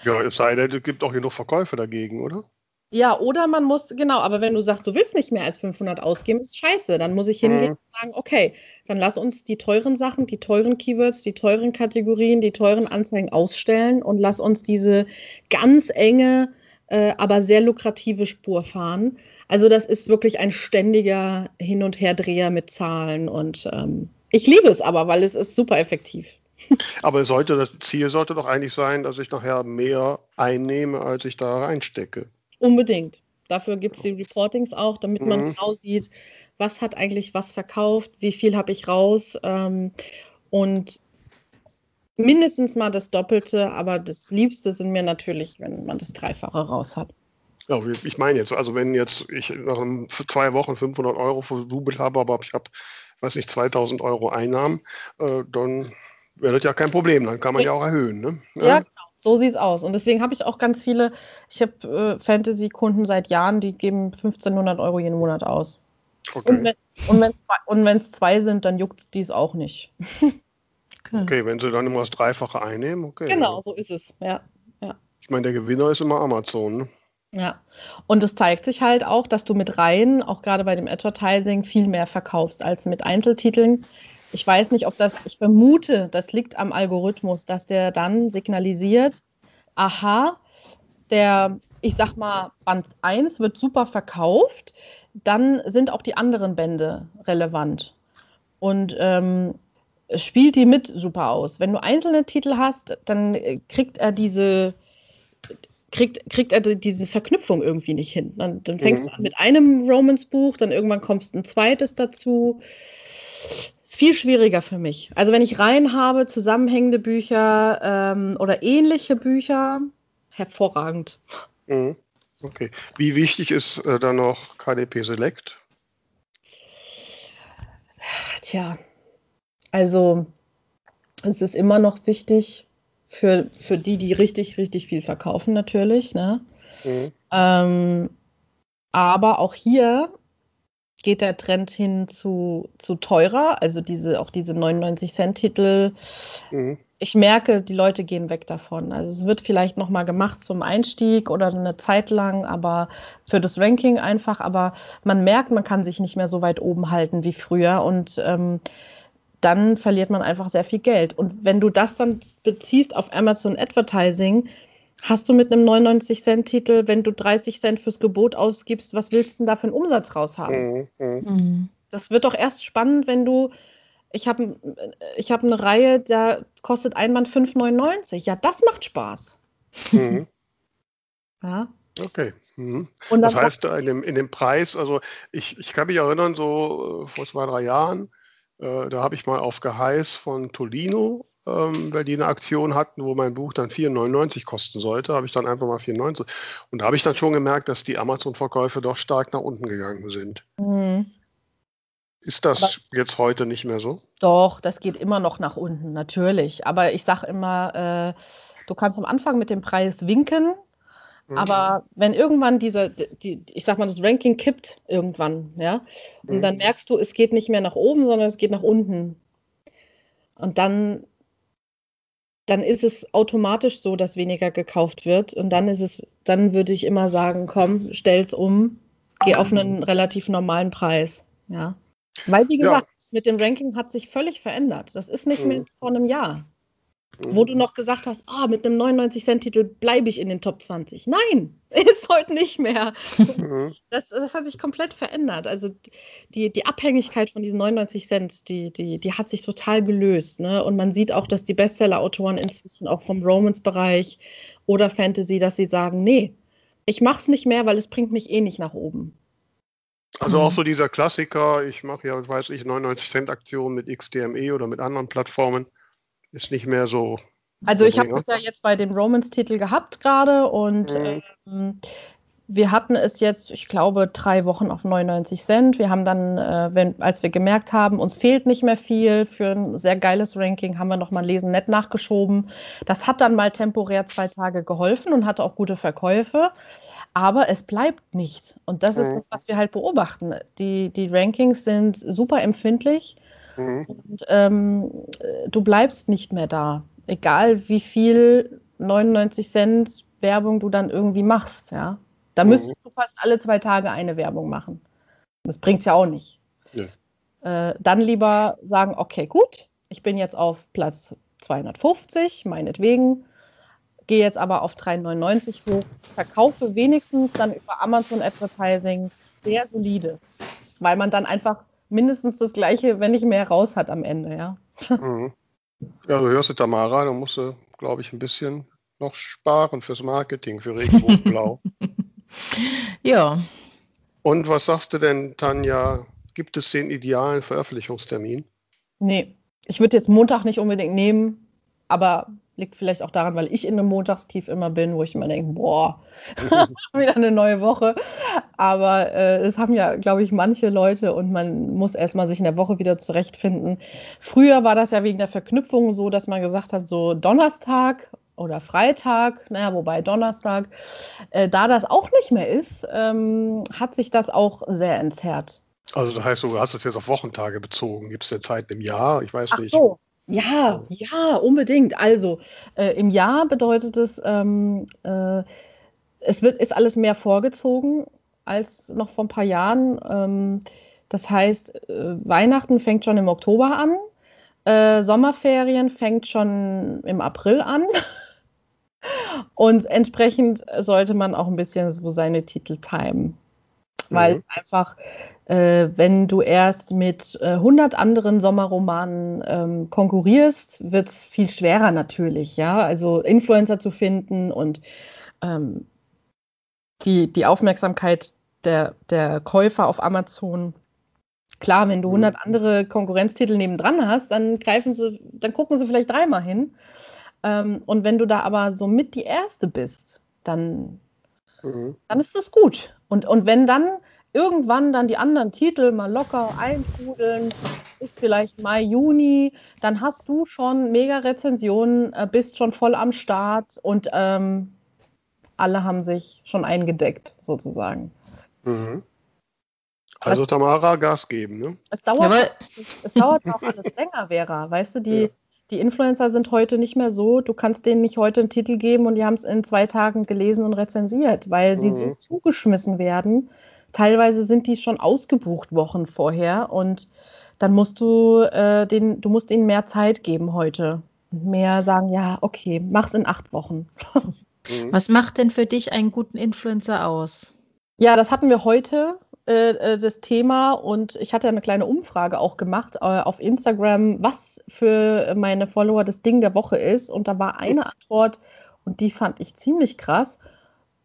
Ja, es sei denn, es gibt auch genug Verkäufe dagegen, oder? Ja, oder man muss, genau, aber wenn du sagst, du willst nicht mehr als 500 ausgeben, ist scheiße. Dann muss ich hingehen mhm. und sagen, okay, dann lass uns die teuren Sachen, die teuren Keywords, die teuren Kategorien, die teuren Anzeigen ausstellen und lass uns diese ganz enge, äh, aber sehr lukrative Spur fahren. Also das ist wirklich ein ständiger Hin- und Herdreher mit Zahlen und ähm, ich liebe es aber, weil es ist super effektiv. Aber sollte das Ziel sollte doch eigentlich sein, dass ich nachher mehr einnehme, als ich da reinstecke. Unbedingt. Dafür gibt es die Reportings auch, damit man mhm. genau sieht, was hat eigentlich was verkauft, wie viel habe ich raus. Ähm, und mindestens mal das Doppelte, aber das Liebste sind mir natürlich, wenn man das Dreifache raus hat. Ja, ich meine jetzt, also wenn jetzt ich nach zwei Wochen 500 Euro verdubelt habe, aber ich habe, weiß nicht, 2000 Euro Einnahmen, äh, dann wäre das ja kein Problem, dann kann man ja auch erhöhen. Ne? Ja. So sieht es aus. Und deswegen habe ich auch ganz viele, ich habe äh, Fantasy-Kunden seit Jahren, die geben 1500 Euro jeden Monat aus. Okay. Und wenn es zwei sind, dann juckt dies auch nicht. okay, wenn sie dann immer das Dreifache einnehmen, okay. Genau, so ist es, ja. ja. Ich meine, der Gewinner ist immer Amazon, ne? Ja, und es zeigt sich halt auch, dass du mit Reihen, auch gerade bei dem Advertising, viel mehr verkaufst als mit Einzeltiteln. Ich weiß nicht, ob das, ich vermute, das liegt am Algorithmus, dass der dann signalisiert, aha, der, ich sag mal, Band 1 wird super verkauft, dann sind auch die anderen Bände relevant. Und ähm, spielt die mit super aus. Wenn du einzelne Titel hast, dann kriegt er diese, kriegt, kriegt er diese Verknüpfung irgendwie nicht hin. Dann, dann fängst mhm. du an mit einem Romance-Buch, dann irgendwann kommst ein zweites dazu. Ist viel schwieriger für mich. Also wenn ich rein habe, zusammenhängende Bücher ähm, oder ähnliche Bücher, hervorragend. Mhm. Okay. Wie wichtig ist äh, dann noch KDP Select? Tja, also es ist immer noch wichtig, für, für die, die richtig, richtig viel verkaufen, natürlich. Ne? Mhm. Ähm, aber auch hier geht der Trend hin zu, zu teurer, also diese, auch diese 99-Cent-Titel. Mhm. Ich merke, die Leute gehen weg davon. Also es wird vielleicht nochmal gemacht zum Einstieg oder eine Zeit lang, aber für das Ranking einfach. Aber man merkt, man kann sich nicht mehr so weit oben halten wie früher. Und ähm, dann verliert man einfach sehr viel Geld. Und wenn du das dann beziehst auf Amazon Advertising, hast du mit einem 99-Cent-Titel, wenn du 30 Cent fürs Gebot ausgibst, was willst du denn da für einen Umsatz raus haben? Mhm. Mhm. Das wird doch erst spannend, wenn du, ich habe ich hab eine Reihe, da kostet ein Band 5,99. Ja, das macht Spaß. Mhm. ja. Okay. Mhm. das heißt, in dem, in dem Preis, also ich, ich kann mich erinnern, so äh, vor zwei, drei Jahren, äh, da habe ich mal auf Geheiß von Tolino, ähm, weil die eine Aktion hatten, wo mein Buch dann 4,99 kosten sollte, habe ich dann einfach mal 4,99. Und da habe ich dann schon gemerkt, dass die Amazon-Verkäufe doch stark nach unten gegangen sind. Mhm. Ist das Aber jetzt heute nicht mehr so? Doch, das geht immer noch nach unten, natürlich. Aber ich sage immer, äh, du kannst am Anfang mit dem Preis winken, Mhm. Aber wenn irgendwann dieser, die, ich sag mal, das Ranking kippt irgendwann, ja, und mhm. dann merkst du, es geht nicht mehr nach oben, sondern es geht nach unten. Und dann, dann ist es automatisch so, dass weniger gekauft wird. Und dann ist es, dann würde ich immer sagen, komm, stell's um, geh auf einen relativ normalen Preis. Ja. Weil, wie gesagt, ja. mit dem Ranking hat sich völlig verändert. Das ist nicht mhm. mehr vor einem Jahr. Wo du noch gesagt hast, oh, mit einem 99-Cent-Titel bleibe ich in den Top 20. Nein, ist heute nicht mehr. Mhm. Das, das, hat sich komplett verändert. Also die, die Abhängigkeit von diesen 99 Cent, die, die, die hat sich total gelöst. Ne? Und man sieht auch, dass die Bestseller-Autoren inzwischen auch vom Romance-Bereich oder Fantasy, dass sie sagen, nee, ich mache es nicht mehr, weil es bringt mich eh nicht nach oben. Also auch mhm. so dieser Klassiker, ich mache ja, weiß ich, 99 Cent Aktionen mit XDME oder mit anderen Plattformen ist nicht mehr so. Also ich habe es ja jetzt bei dem Romans-Titel gehabt gerade und mhm. ähm, wir hatten es jetzt, ich glaube, drei Wochen auf 99 Cent. Wir haben dann, äh, wenn, als wir gemerkt haben, uns fehlt nicht mehr viel für ein sehr geiles Ranking, haben wir nochmal Lesen nett nachgeschoben. Das hat dann mal temporär zwei Tage geholfen und hatte auch gute Verkäufe. Aber es bleibt nicht. Und das mhm. ist das, was wir halt beobachten. Die, die Rankings sind super empfindlich. Mhm. Und ähm, du bleibst nicht mehr da. Egal wie viel 99 Cent Werbung du dann irgendwie machst, ja. Da mhm. müsstest du fast alle zwei Tage eine Werbung machen. Das bringt es ja auch nicht. Ja. Äh, dann lieber sagen, okay, gut, ich bin jetzt auf Platz 250, meinetwegen, gehe jetzt aber auf 3,99 hoch, verkaufe wenigstens dann über Amazon Advertising sehr solide, weil man dann einfach mindestens das Gleiche, wenn nicht mehr raus hat am Ende, ja. Mhm. Ja, du hörst du, Tamara, da musst du, glaube ich, ein bisschen noch sparen fürs Marketing, für Regenbogenblau. ja. Und was sagst du denn, Tanja? Gibt es den idealen Veröffentlichungstermin? Nee, ich würde jetzt Montag nicht unbedingt nehmen. aber liegt vielleicht auch daran, weil ich in einem Montagstief immer bin, wo ich immer denke, boah, wieder eine neue Woche. Aber äh, es haben ja, glaube ich, manche Leute und man muss erstmal sich in der Woche wieder zurechtfinden. Früher war das ja wegen der Verknüpfung so, dass man gesagt hat, so Donnerstag oder Freitag, naja, wobei Donnerstag, äh, da das auch nicht mehr ist, ähm, hat sich das auch sehr entzerrt. Also das heißt, du hast es jetzt auf Wochentage bezogen. Gibt es denn Zeiten im Jahr? Ich weiß Ach nicht. So. Ja, ja, unbedingt. Also äh, im Jahr bedeutet es, ähm, äh, es wird, ist alles mehr vorgezogen als noch vor ein paar Jahren. Ähm, das heißt, äh, Weihnachten fängt schon im Oktober an, äh, Sommerferien fängt schon im April an. Und entsprechend sollte man auch ein bisschen so seine Titel timen. Weil mhm. einfach, äh, wenn du erst mit äh, 100 anderen Sommerromanen ähm, konkurrierst, wird es viel schwerer natürlich, ja. Also Influencer zu finden und ähm, die, die Aufmerksamkeit der, der Käufer auf Amazon. Klar, wenn du 100 mhm. andere Konkurrenztitel nebendran hast, dann greifen sie, dann gucken sie vielleicht dreimal hin. Ähm, und wenn du da aber so mit die Erste bist, dann, mhm. dann ist das gut. Und, und wenn dann irgendwann dann die anderen Titel mal locker eintrudeln, ist vielleicht Mai, Juni, dann hast du schon mega Rezensionen, äh, bist schon voll am Start und ähm, alle haben sich schon eingedeckt, sozusagen. Mhm. Also Tamara, Gas geben, ne? Es dauert, ja, es, es dauert auch alles länger, Vera. Weißt du, die, ja die Influencer sind heute nicht mehr so, du kannst denen nicht heute einen Titel geben und die haben es in zwei Tagen gelesen und rezensiert, weil mhm. sie so mhm. zugeschmissen werden. Teilweise sind die schon ausgebucht Wochen vorher und dann musst du äh, den, du musst ihnen mehr Zeit geben heute. Mehr sagen, ja, okay, mach's in acht Wochen. Mhm. Was macht denn für dich einen guten Influencer aus? Ja, das hatten wir heute äh, äh das Thema und ich hatte eine kleine Umfrage auch gemacht äh, auf Instagram, was für meine Follower das Ding der Woche ist. Und da war eine Antwort und die fand ich ziemlich krass.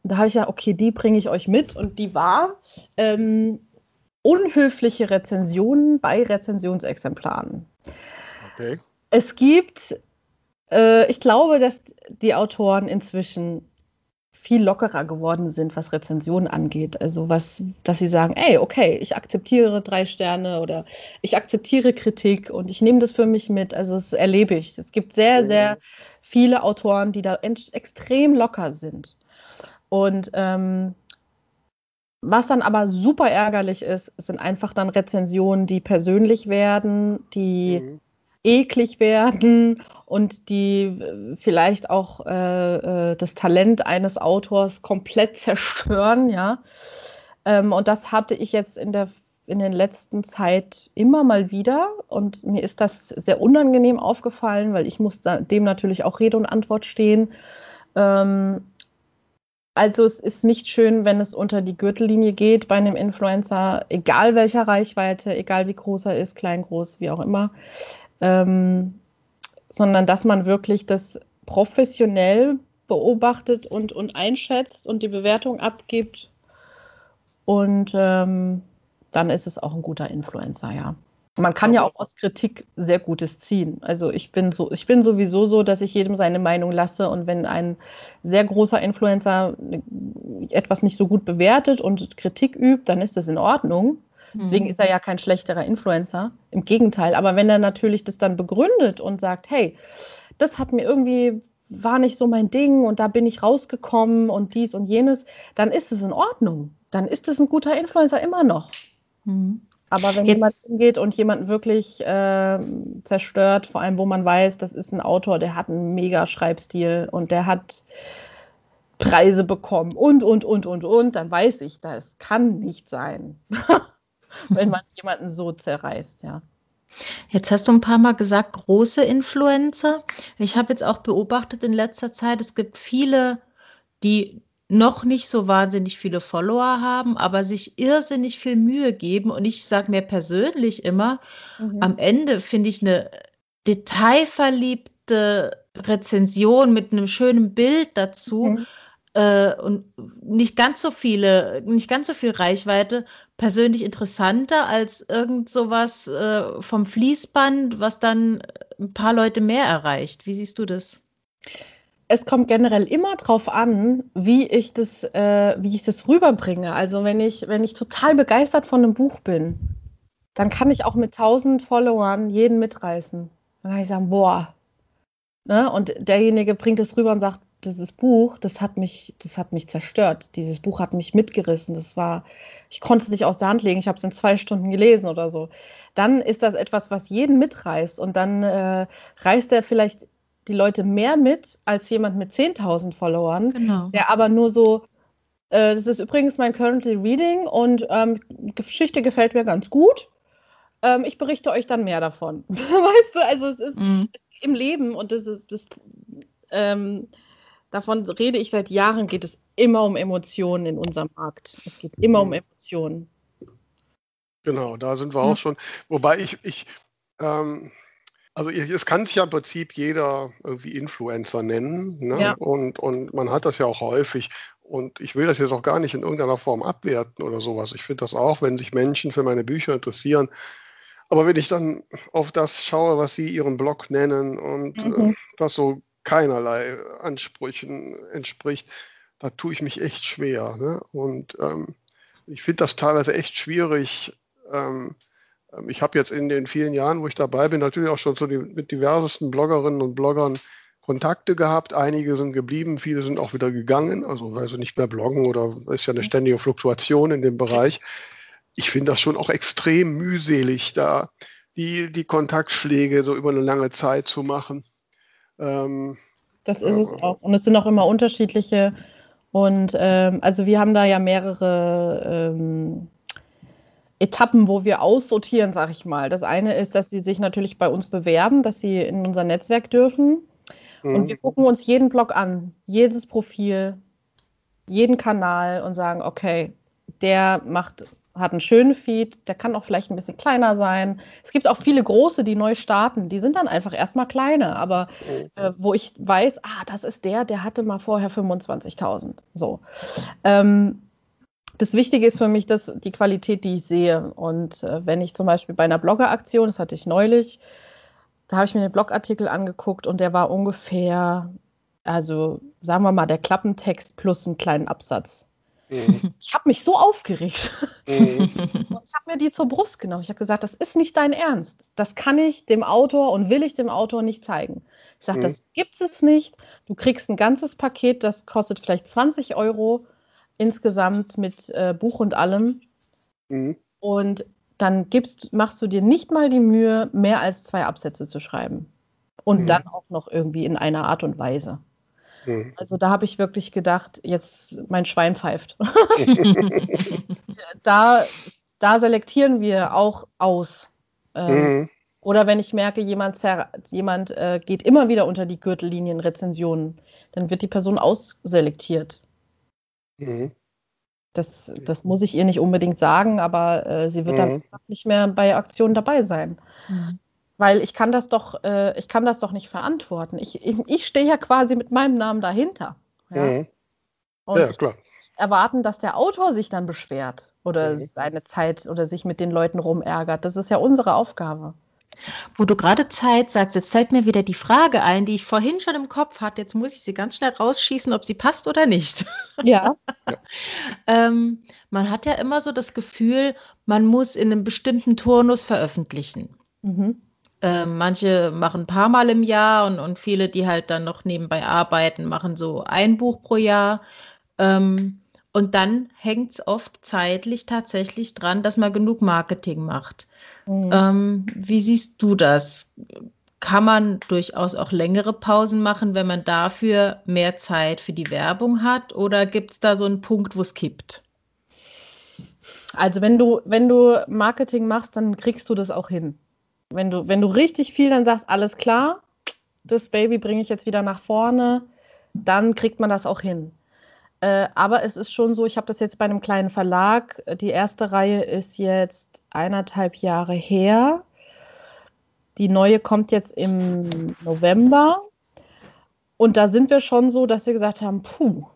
Da habe ich ja, okay, die bringe ich euch mit. Und die war ähm, unhöfliche Rezensionen bei Rezensionsexemplaren. Okay. Es gibt, äh, ich glaube, dass die Autoren inzwischen viel lockerer geworden sind, was Rezensionen angeht. Also was, dass sie sagen, ey, okay, ich akzeptiere drei Sterne oder ich akzeptiere Kritik und ich nehme das für mich mit. Also das erlebe ich. Es gibt sehr, sehr viele Autoren, die da extrem locker sind. Und ähm, was dann aber super ärgerlich ist, sind einfach dann Rezensionen, die persönlich werden, die mhm eklig werden und die äh, vielleicht auch äh, äh, das Talent eines Autors komplett zerstören, ja. Ähm, und das hatte ich jetzt in der in der letzten Zeit immer mal wieder und mir ist das sehr unangenehm aufgefallen, weil ich muss dem natürlich auch Rede und Antwort stehen. Ähm, also es ist nicht schön, wenn es unter die Gürtellinie geht bei einem Influencer, egal welcher Reichweite, egal wie groß er ist, klein, groß, wie auch immer ähm, sondern dass man wirklich das professionell beobachtet und, und einschätzt und die Bewertung abgibt. Und ähm, dann ist es auch ein guter Influencer, ja. Man kann ja auch aus Kritik sehr Gutes ziehen. Also ich bin so, ich bin sowieso so, dass ich jedem seine Meinung lasse und wenn ein sehr großer Influencer etwas nicht so gut bewertet und Kritik übt, dann ist das in Ordnung. Deswegen mhm. ist er ja kein schlechterer Influencer. Im Gegenteil. Aber wenn er natürlich das dann begründet und sagt, hey, das hat mir irgendwie war nicht so mein Ding und da bin ich rausgekommen und dies und jenes, dann ist es in Ordnung. Dann ist es ein guter Influencer immer noch. Mhm. Aber wenn Jetzt. jemand hingeht und jemanden wirklich äh, zerstört, vor allem wo man weiß, das ist ein Autor, der hat einen mega Schreibstil und der hat Preise bekommen und, und, und, und, und, dann weiß ich, das kann nicht sein. wenn man jemanden so zerreißt, ja. Jetzt hast du ein paar Mal gesagt, große Influencer. Ich habe jetzt auch beobachtet in letzter Zeit, es gibt viele, die noch nicht so wahnsinnig viele Follower haben, aber sich irrsinnig viel Mühe geben. Und ich sage mir persönlich immer, mhm. am Ende finde ich eine detailverliebte Rezension mit einem schönen Bild dazu. Mhm äh, und nicht ganz so viele, nicht ganz so viel Reichweite, persönlich interessanter als irgend sowas äh, vom Fließband, was dann ein paar Leute mehr erreicht. Wie siehst du das? Es kommt generell immer darauf an, wie ich das, äh, wie ich das rüberbringe. Also wenn ich, wenn ich total begeistert von einem Buch bin, dann kann ich auch mit 1000 Followern jeden mitreißen. Dann kann ich sagen, boah. Ne? Und derjenige bringt es rüber und sagt, dieses Buch, das hat mich, das hat mich zerstört. Dieses Buch hat mich mitgerissen. Das war, ich konnte es nicht aus der Hand legen. Ich habe es in zwei Stunden gelesen oder so. Dann ist das etwas, was jeden mitreißt und dann äh, reißt er vielleicht die Leute mehr mit als jemand mit 10.000 Followern, genau. der aber nur so, äh, das ist übrigens mein Currently Reading und ähm, Geschichte gefällt mir ganz gut. Ähm, ich berichte euch dann mehr davon. weißt du, also es ist, mm. im Leben und das ist, das, ähm, davon rede ich seit Jahren, geht es immer um Emotionen in unserem Markt. Es geht immer um mhm. Emotionen. Genau, da sind wir auch schon. Wobei ich, ich ähm, also es kann sich ja im Prinzip jeder irgendwie Influencer nennen. Ne? Ja. Und, und man hat das ja auch häufig. Und ich will das jetzt auch gar nicht in irgendeiner Form abwerten oder sowas. Ich finde das auch, wenn sich Menschen für meine Bücher interessieren. Aber wenn ich dann auf das schaue, was sie ihren Blog nennen und äh, mhm. äh, das so keinerlei Ansprüchen entspricht, da tue ich mich echt schwer. Ne? Und ähm, ich finde das teilweise echt schwierig. Ähm, ähm, ich habe jetzt in den vielen Jahren, wo ich dabei bin, natürlich auch schon so die, mit diversesten Bloggerinnen und Bloggern Kontakte gehabt. Einige sind geblieben, viele sind auch wieder gegangen, also weil sie nicht mehr bloggen oder ist ja eine ständige Fluktuation in dem Bereich. Ich finde das schon auch extrem mühselig, da die, die Kontaktpflege so über eine lange Zeit zu machen. Ähm, das ist es auch. Und es sind auch immer unterschiedliche. Und ähm, also wir haben da ja mehrere ähm, Etappen, wo wir aussortieren, sag ich mal. Das eine ist, dass sie sich natürlich bei uns bewerben, dass sie in unser Netzwerk dürfen. Mhm. Und wir gucken uns jeden Blog an, jedes Profil, jeden Kanal und sagen, okay, der macht hat einen schönen Feed, der kann auch vielleicht ein bisschen kleiner sein. Es gibt auch viele große, die neu starten, die sind dann einfach erstmal kleine, aber mhm. äh, wo ich weiß, ah, das ist der, der hatte mal vorher 25.000. So. Ähm, das Wichtige ist für mich, dass die Qualität, die ich sehe. Und äh, wenn ich zum Beispiel bei einer Blogger-Aktion, das hatte ich neulich, da habe ich mir den Blogartikel angeguckt und der war ungefähr, also sagen wir mal, der Klappentext plus einen kleinen Absatz. Mhm. Ich habe mich so aufgeregt. Mhm. Und ich habe mir die zur Brust genommen. Ich habe gesagt, das ist nicht dein Ernst. Das kann ich dem Autor und will ich dem Autor nicht zeigen. Ich sage, mhm. das gibt es nicht. Du kriegst ein ganzes Paket, das kostet vielleicht 20 Euro insgesamt mit äh, Buch und allem. Mhm. Und dann gibst, machst du dir nicht mal die Mühe, mehr als zwei Absätze zu schreiben. Und mhm. dann auch noch irgendwie in einer Art und Weise. Mhm. Also da habe ich wirklich gedacht, jetzt mein Schwein pfeift. da, da selektieren wir auch aus. Ähm, mhm. Oder wenn ich merke, jemand, jemand äh, geht immer wieder unter die Gürtellinien Rezensionen, dann wird die Person ausselektiert. Mhm. Das, das muss ich ihr nicht unbedingt sagen, aber äh, sie wird mhm. dann nicht mehr bei Aktionen dabei sein. Mhm. Weil ich kann das doch, äh, ich kann das doch nicht verantworten. Ich, ich, ich stehe ja quasi mit meinem Namen dahinter. Ja, mhm. ja klar. Erwarten, dass der Autor sich dann beschwert oder mhm. seine Zeit oder sich mit den Leuten rumärgert. Das ist ja unsere Aufgabe. Wo du gerade Zeit sagst, jetzt fällt mir wieder die Frage ein, die ich vorhin schon im Kopf hatte. Jetzt muss ich sie ganz schnell rausschießen, ob sie passt oder nicht. Ja. ähm, man hat ja immer so das Gefühl, man muss in einem bestimmten Turnus veröffentlichen. Mhm. Ähm, manche machen ein paar Mal im Jahr und, und viele, die halt dann noch nebenbei arbeiten, machen so ein Buch pro Jahr. Ähm, und dann hängt es oft zeitlich tatsächlich dran, dass man genug Marketing macht. Mhm. Ähm, wie siehst du das? Kann man durchaus auch längere Pausen machen, wenn man dafür mehr Zeit für die Werbung hat? Oder gibt es da so einen Punkt, wo es kippt? Also wenn du, wenn du Marketing machst, dann kriegst du das auch hin. Wenn du, wenn du richtig viel dann sagst, alles klar, das Baby bringe ich jetzt wieder nach vorne, dann kriegt man das auch hin. Äh, aber es ist schon so, ich habe das jetzt bei einem kleinen Verlag. Die erste Reihe ist jetzt eineinhalb Jahre her. Die neue kommt jetzt im November. Und da sind wir schon so, dass wir gesagt haben, puh,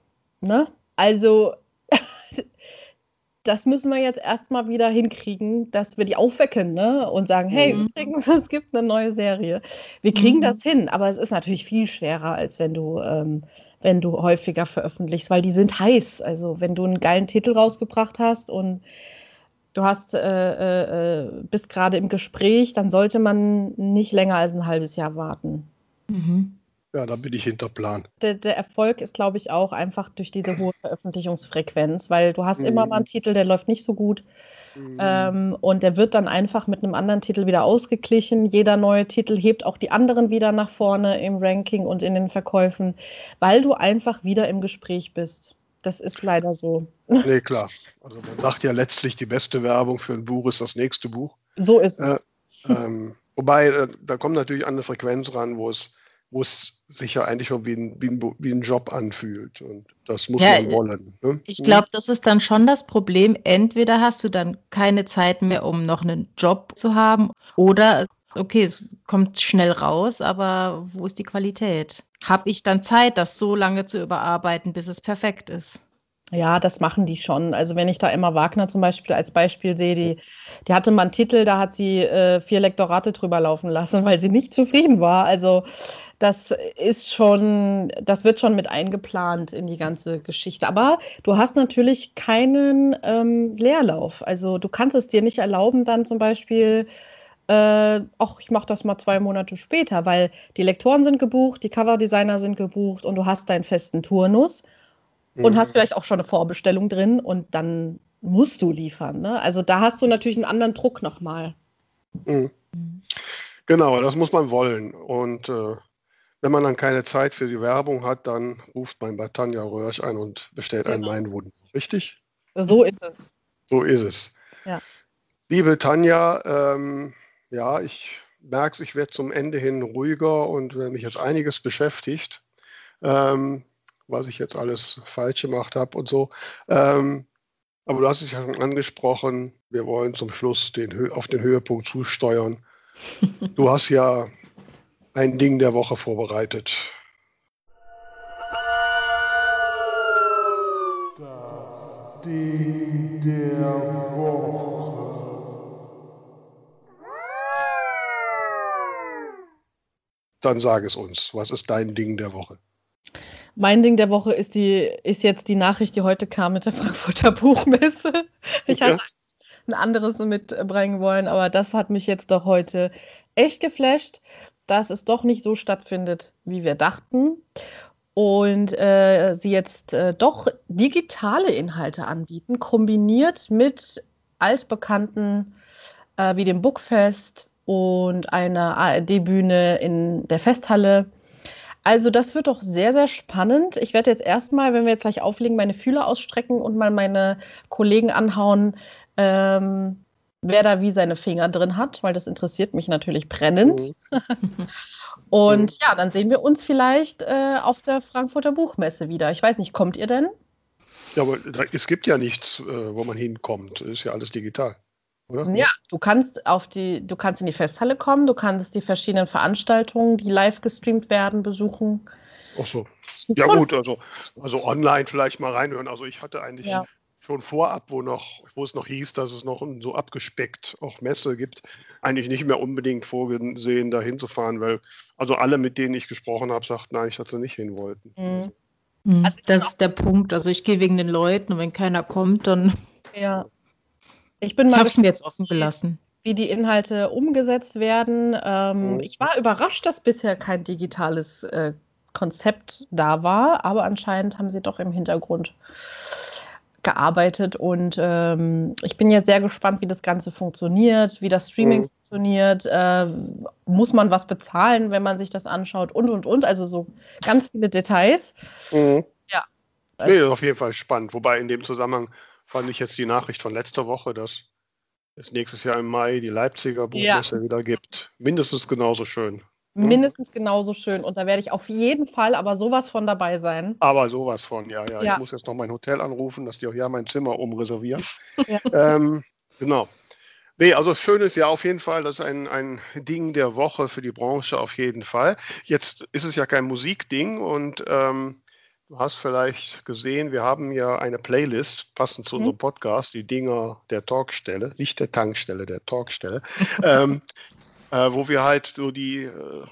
ne? Also das müssen wir jetzt erstmal wieder hinkriegen, dass wir die aufwecken ne? und sagen, hey, mhm. übrigens, es gibt eine neue Serie. Wir kriegen mhm. das hin, aber es ist natürlich viel schwerer, als wenn du, ähm, wenn du häufiger veröffentlichst, weil die sind heiß. Also wenn du einen geilen Titel rausgebracht hast und du hast, äh, äh, äh bist gerade im Gespräch, dann sollte man nicht länger als ein halbes Jahr warten. Mhm. Ja, da bin ich hinter Plan. Der, der Erfolg ist, glaube ich, auch einfach durch diese hohe Veröffentlichungsfrequenz, weil du hast mhm. immer mal einen Titel, der läuft nicht so gut. Mhm. Ähm, und der wird dann einfach mit einem anderen Titel wieder ausgeglichen. Jeder neue Titel hebt auch die anderen wieder nach vorne im Ranking und in den Verkäufen, weil du einfach wieder im Gespräch bist. Das ist leider so. Nee, klar. Also man sagt ja letztlich, die beste Werbung für ein Buch ist das nächste Buch. So ist es. Äh, ähm, wobei, äh, da kommt natürlich an eine Frequenz ran, wo es wo es sich ja eigentlich schon wie ein, wie ein, wie ein Job anfühlt. Und das muss ja, man wollen. Ne? Ich glaube, das ist dann schon das Problem. Entweder hast du dann keine Zeit mehr, um noch einen Job zu haben, oder okay, es kommt schnell raus, aber wo ist die Qualität? Habe ich dann Zeit, das so lange zu überarbeiten, bis es perfekt ist? Ja, das machen die schon. Also wenn ich da Emma Wagner zum Beispiel als Beispiel sehe, die, die hatte mal einen Titel, da hat sie äh, vier Lektorate drüber laufen lassen, weil sie nicht zufrieden war. Also das ist schon, das wird schon mit eingeplant in die ganze Geschichte. Aber du hast natürlich keinen ähm, Leerlauf. Also du kannst es dir nicht erlauben, dann zum Beispiel, äh, ach, ich mache das mal zwei Monate später, weil die Lektoren sind gebucht, die Coverdesigner sind gebucht und du hast deinen festen Turnus mhm. und hast vielleicht auch schon eine Vorbestellung drin und dann musst du liefern. Ne? Also da hast du natürlich einen anderen Druck nochmal. Mhm. Genau, das muss man wollen. Und äh, wenn man dann keine Zeit für die Werbung hat, dann ruft man bei Tanja Röhrsch ein und bestellt genau. einen Weinwunden. Richtig? So ist es. So ist es. Ja. Liebe Tanja, ähm, ja, ich merke es, ich werde zum Ende hin ruhiger und wenn mich jetzt einiges beschäftigt, ähm, was ich jetzt alles falsch gemacht habe und so. Ähm, aber du hast es ja schon angesprochen, wir wollen zum Schluss den, auf den Höhepunkt zusteuern. Du hast ja ein Ding der Woche vorbereitet. Das Ding der Woche. Dann sag es uns. Was ist dein Ding der Woche? Mein Ding der Woche ist, die, ist jetzt die Nachricht, die heute kam mit der Frankfurter Buchmesse. Ich ja. hatte ein anderes mitbringen wollen, aber das hat mich jetzt doch heute echt geflasht dass es doch nicht so stattfindet, wie wir dachten. Und äh, sie jetzt äh, doch digitale Inhalte anbieten, kombiniert mit altbekannten äh, wie dem Bookfest und einer ARD-Bühne in der Festhalle. Also das wird doch sehr, sehr spannend. Ich werde jetzt erstmal, wenn wir jetzt gleich auflegen, meine Fühler ausstrecken und mal meine Kollegen anhauen, ähm, wer da wie seine Finger drin hat, weil das interessiert mich natürlich brennend. Mhm. Und mhm. ja, dann sehen wir uns vielleicht äh, auf der Frankfurter Buchmesse wieder. Ich weiß nicht, kommt ihr denn? Ja, aber es gibt ja nichts, äh, wo man hinkommt. Ist ja alles digital. Oder? Ja, du kannst auf die, du kannst in die Festhalle kommen, du kannst die verschiedenen Veranstaltungen, die live gestreamt werden, besuchen. Ach so. Ja gut, also, also online vielleicht mal reinhören. Also ich hatte eigentlich ja schon vorab, wo noch, wo es noch hieß, dass es noch so abgespeckt auch Messe gibt, eigentlich nicht mehr unbedingt vorgesehen, da hinzufahren, weil also alle, mit denen ich gesprochen habe, sagten eigentlich, dass sie nicht hin wollten. Mhm. mhm. Also das ist der Punkt. Also ich gehe wegen den Leuten und wenn keiner kommt, dann. Ja. Ich bin mal. Ich habe jetzt offen gelassen. Wie die Inhalte umgesetzt werden. Ähm, mhm. Ich war überrascht, dass bisher kein digitales äh, Konzept da war, aber anscheinend haben sie doch im Hintergrund gearbeitet und ähm, ich bin jetzt sehr gespannt, wie das Ganze funktioniert, wie das Streaming mhm. funktioniert. Äh, muss man was bezahlen, wenn man sich das anschaut und und und. Also so ganz viele Details. Mhm. Ja. Nee, das ist auf jeden Fall spannend. Wobei in dem Zusammenhang fand ich jetzt die Nachricht von letzter Woche, dass es nächstes Jahr im Mai die Leipziger Buchmesse ja. wieder gibt. Mindestens genauso schön. Mhm. mindestens genauso schön. Und da werde ich auf jeden Fall aber sowas von dabei sein. Aber sowas von, ja, ja. ja. Ich muss jetzt noch mein Hotel anrufen, dass die auch ja mein Zimmer umreservieren. Ja. Ähm, genau. Nee, also schön ist ja auf jeden Fall, das ist ein, ein Ding der Woche für die Branche auf jeden Fall. Jetzt ist es ja kein Musikding und ähm, Du hast vielleicht gesehen, wir haben ja eine Playlist, passend zu mhm. unserem Podcast, die Dinger der Talkstelle, nicht der Tankstelle, der Talkstelle, ähm, äh, wo wir halt so die, äh,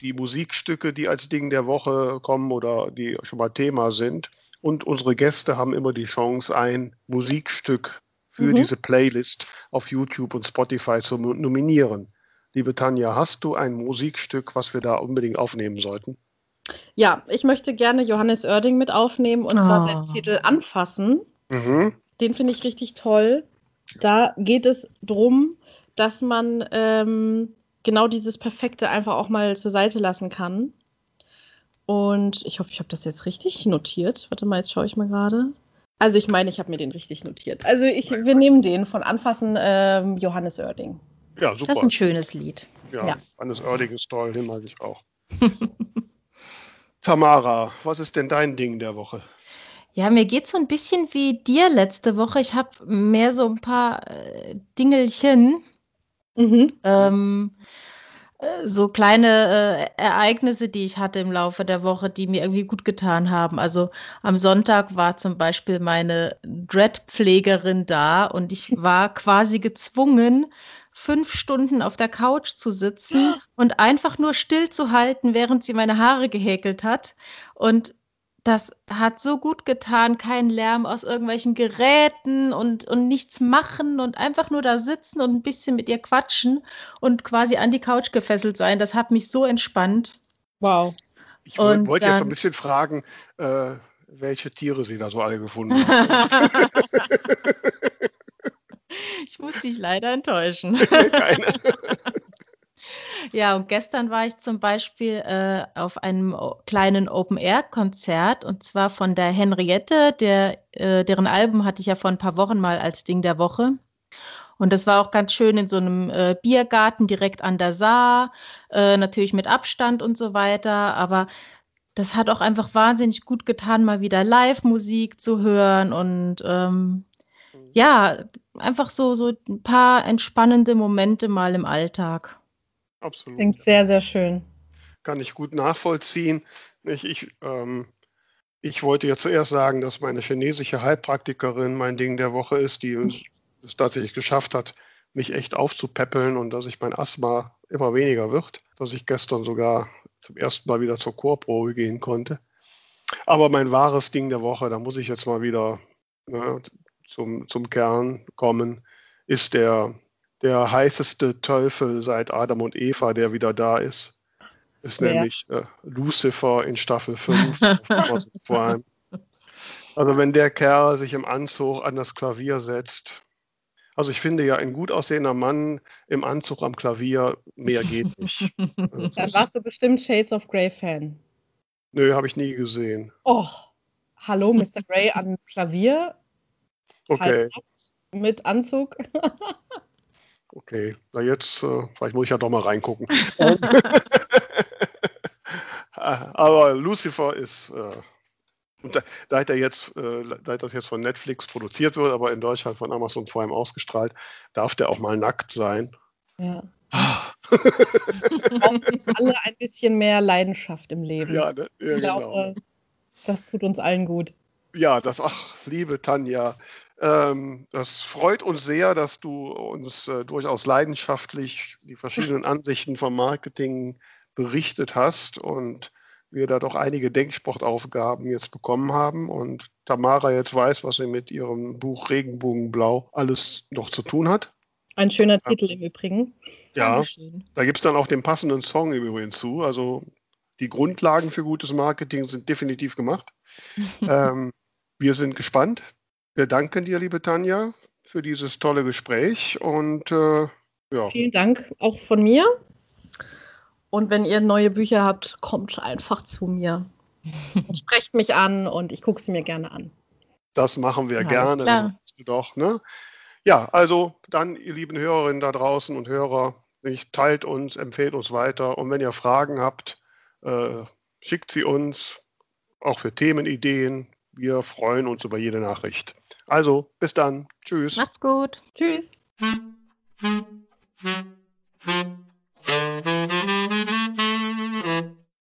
die Musikstücke, die als Ding der Woche kommen oder die schon mal Thema sind. Und unsere Gäste haben immer die Chance, ein Musikstück für mhm. diese Playlist auf YouTube und Spotify zu nominieren. Liebe Tanja, hast du ein Musikstück, was wir da unbedingt aufnehmen sollten? Ja, ich möchte gerne Johannes Oerding mit aufnehmen und oh. zwar seinen ah. Titel Anfassen. Mhm. Den finde ich richtig toll. Da geht es darum, dass man ähm, genau dieses Perfekte einfach auch mal zur Seite lassen kann. Und ich hoffe, ich habe das jetzt richtig notiert. Warte mal, jetzt schaue ich mal gerade. Also ich meine, ich habe mir den richtig notiert. Also ich, wir nehmen den von Anfassen ähm, Johannes Oerding. Ja, super. Das ist ein schönes Lied. Ja, ja. Johannes Oerding ist toll, den mag ich auch. Tamara, was ist denn dein Ding der Woche? Ja, mir geht es so ein bisschen wie dir letzte Woche. Ich habe mehr so ein paar äh, Dingelchen. Mhm. Ähm, äh, so kleine äh, Ereignisse, die ich hatte im Laufe der Woche, die mir irgendwie gut getan haben. Also am Sonntag war zum Beispiel meine Dreadpflegerin da und ich war quasi gezwungen, fünf Stunden auf der Couch zu sitzen und einfach nur stillzuhalten, während sie meine Haare gehäkelt hat. Und das hat so gut getan, kein Lärm aus irgendwelchen Geräten und, und nichts machen und einfach nur da sitzen und ein bisschen mit ihr quatschen und quasi an die Couch gefesselt sein. Das hat mich so entspannt. Wow. Ich wollte jetzt ein bisschen fragen, äh, welche Tiere Sie da so alle gefunden haben. Ich muss dich leider enttäuschen. Keine. Ja, und gestern war ich zum Beispiel äh, auf einem kleinen Open-Air-Konzert und zwar von der Henriette, der, äh, deren Album hatte ich ja vor ein paar Wochen mal als Ding der Woche. Und das war auch ganz schön in so einem äh, Biergarten direkt an der Saar, äh, natürlich mit Abstand und so weiter. Aber das hat auch einfach wahnsinnig gut getan, mal wieder Live-Musik zu hören und ähm, ja, einfach so, so ein paar entspannende Momente mal im Alltag. Absolut. Klingt sehr, sehr schön. Kann ich gut nachvollziehen. Ich, ich, ähm, ich wollte ja zuerst sagen, dass meine chinesische Heilpraktikerin mein Ding der Woche ist, die es tatsächlich geschafft hat, mich echt aufzupäppeln und dass ich mein Asthma immer weniger wird, dass ich gestern sogar zum ersten Mal wieder zur Chorprobe gehen konnte. Aber mein wahres Ding der Woche, da muss ich jetzt mal wieder ne, zum, zum Kern kommen, ist der, der heißeste Teufel seit Adam und Eva, der wieder da ist. Ist ja. nämlich äh, Lucifer in Staffel 5 Also wenn der Kerl sich im Anzug an das Klavier setzt, also ich finde ja, ein gut aussehender Mann im Anzug am Klavier, mehr geht nicht. Dann warst du bestimmt Shades of Grey Fan. Nö, habe ich nie gesehen. Oh, hallo, Mr. Grey am Klavier. Okay. mit Anzug. okay, na jetzt, äh, vielleicht muss ich ja doch mal reingucken. Aber Lucifer ist, äh, und seit, er jetzt, äh, seit das jetzt von Netflix produziert wird, aber in Deutschland von Amazon vor allem ausgestrahlt, darf der auch mal nackt sein. Ja. Brauchen uns alle ein bisschen mehr Leidenschaft im Leben. Ja, ne? ja ich genau. Glaube, das tut uns allen gut. Ja, das, ach, liebe Tanja, ähm, das freut uns sehr, dass du uns äh, durchaus leidenschaftlich die verschiedenen Ansichten vom Marketing berichtet hast und wir da doch einige Denksportaufgaben jetzt bekommen haben und Tamara jetzt weiß, was sie mit ihrem Buch Regenbogenblau alles noch zu tun hat. Ein schöner ja. Titel im Übrigen. Ja, da gibt es dann auch den passenden Song im Übrigen zu. Also die Grundlagen für gutes Marketing sind definitiv gemacht. ähm, wir sind gespannt. Wir danken dir, liebe Tanja, für dieses tolle Gespräch und äh, ja. Vielen Dank auch von mir. Und wenn ihr neue Bücher habt, kommt einfach zu mir. Sprecht mich an und ich gucke sie mir gerne an. Das machen wir ja, gerne. Klar. Doch, ne? Ja, also dann, ihr lieben Hörerinnen da draußen und Hörer, teilt uns, empfehlt uns weiter und wenn ihr Fragen habt, äh, schickt sie uns, auch für Themenideen. Wir freuen uns über jede Nachricht. Also, bis dann. Tschüss. Macht's gut. Tschüss.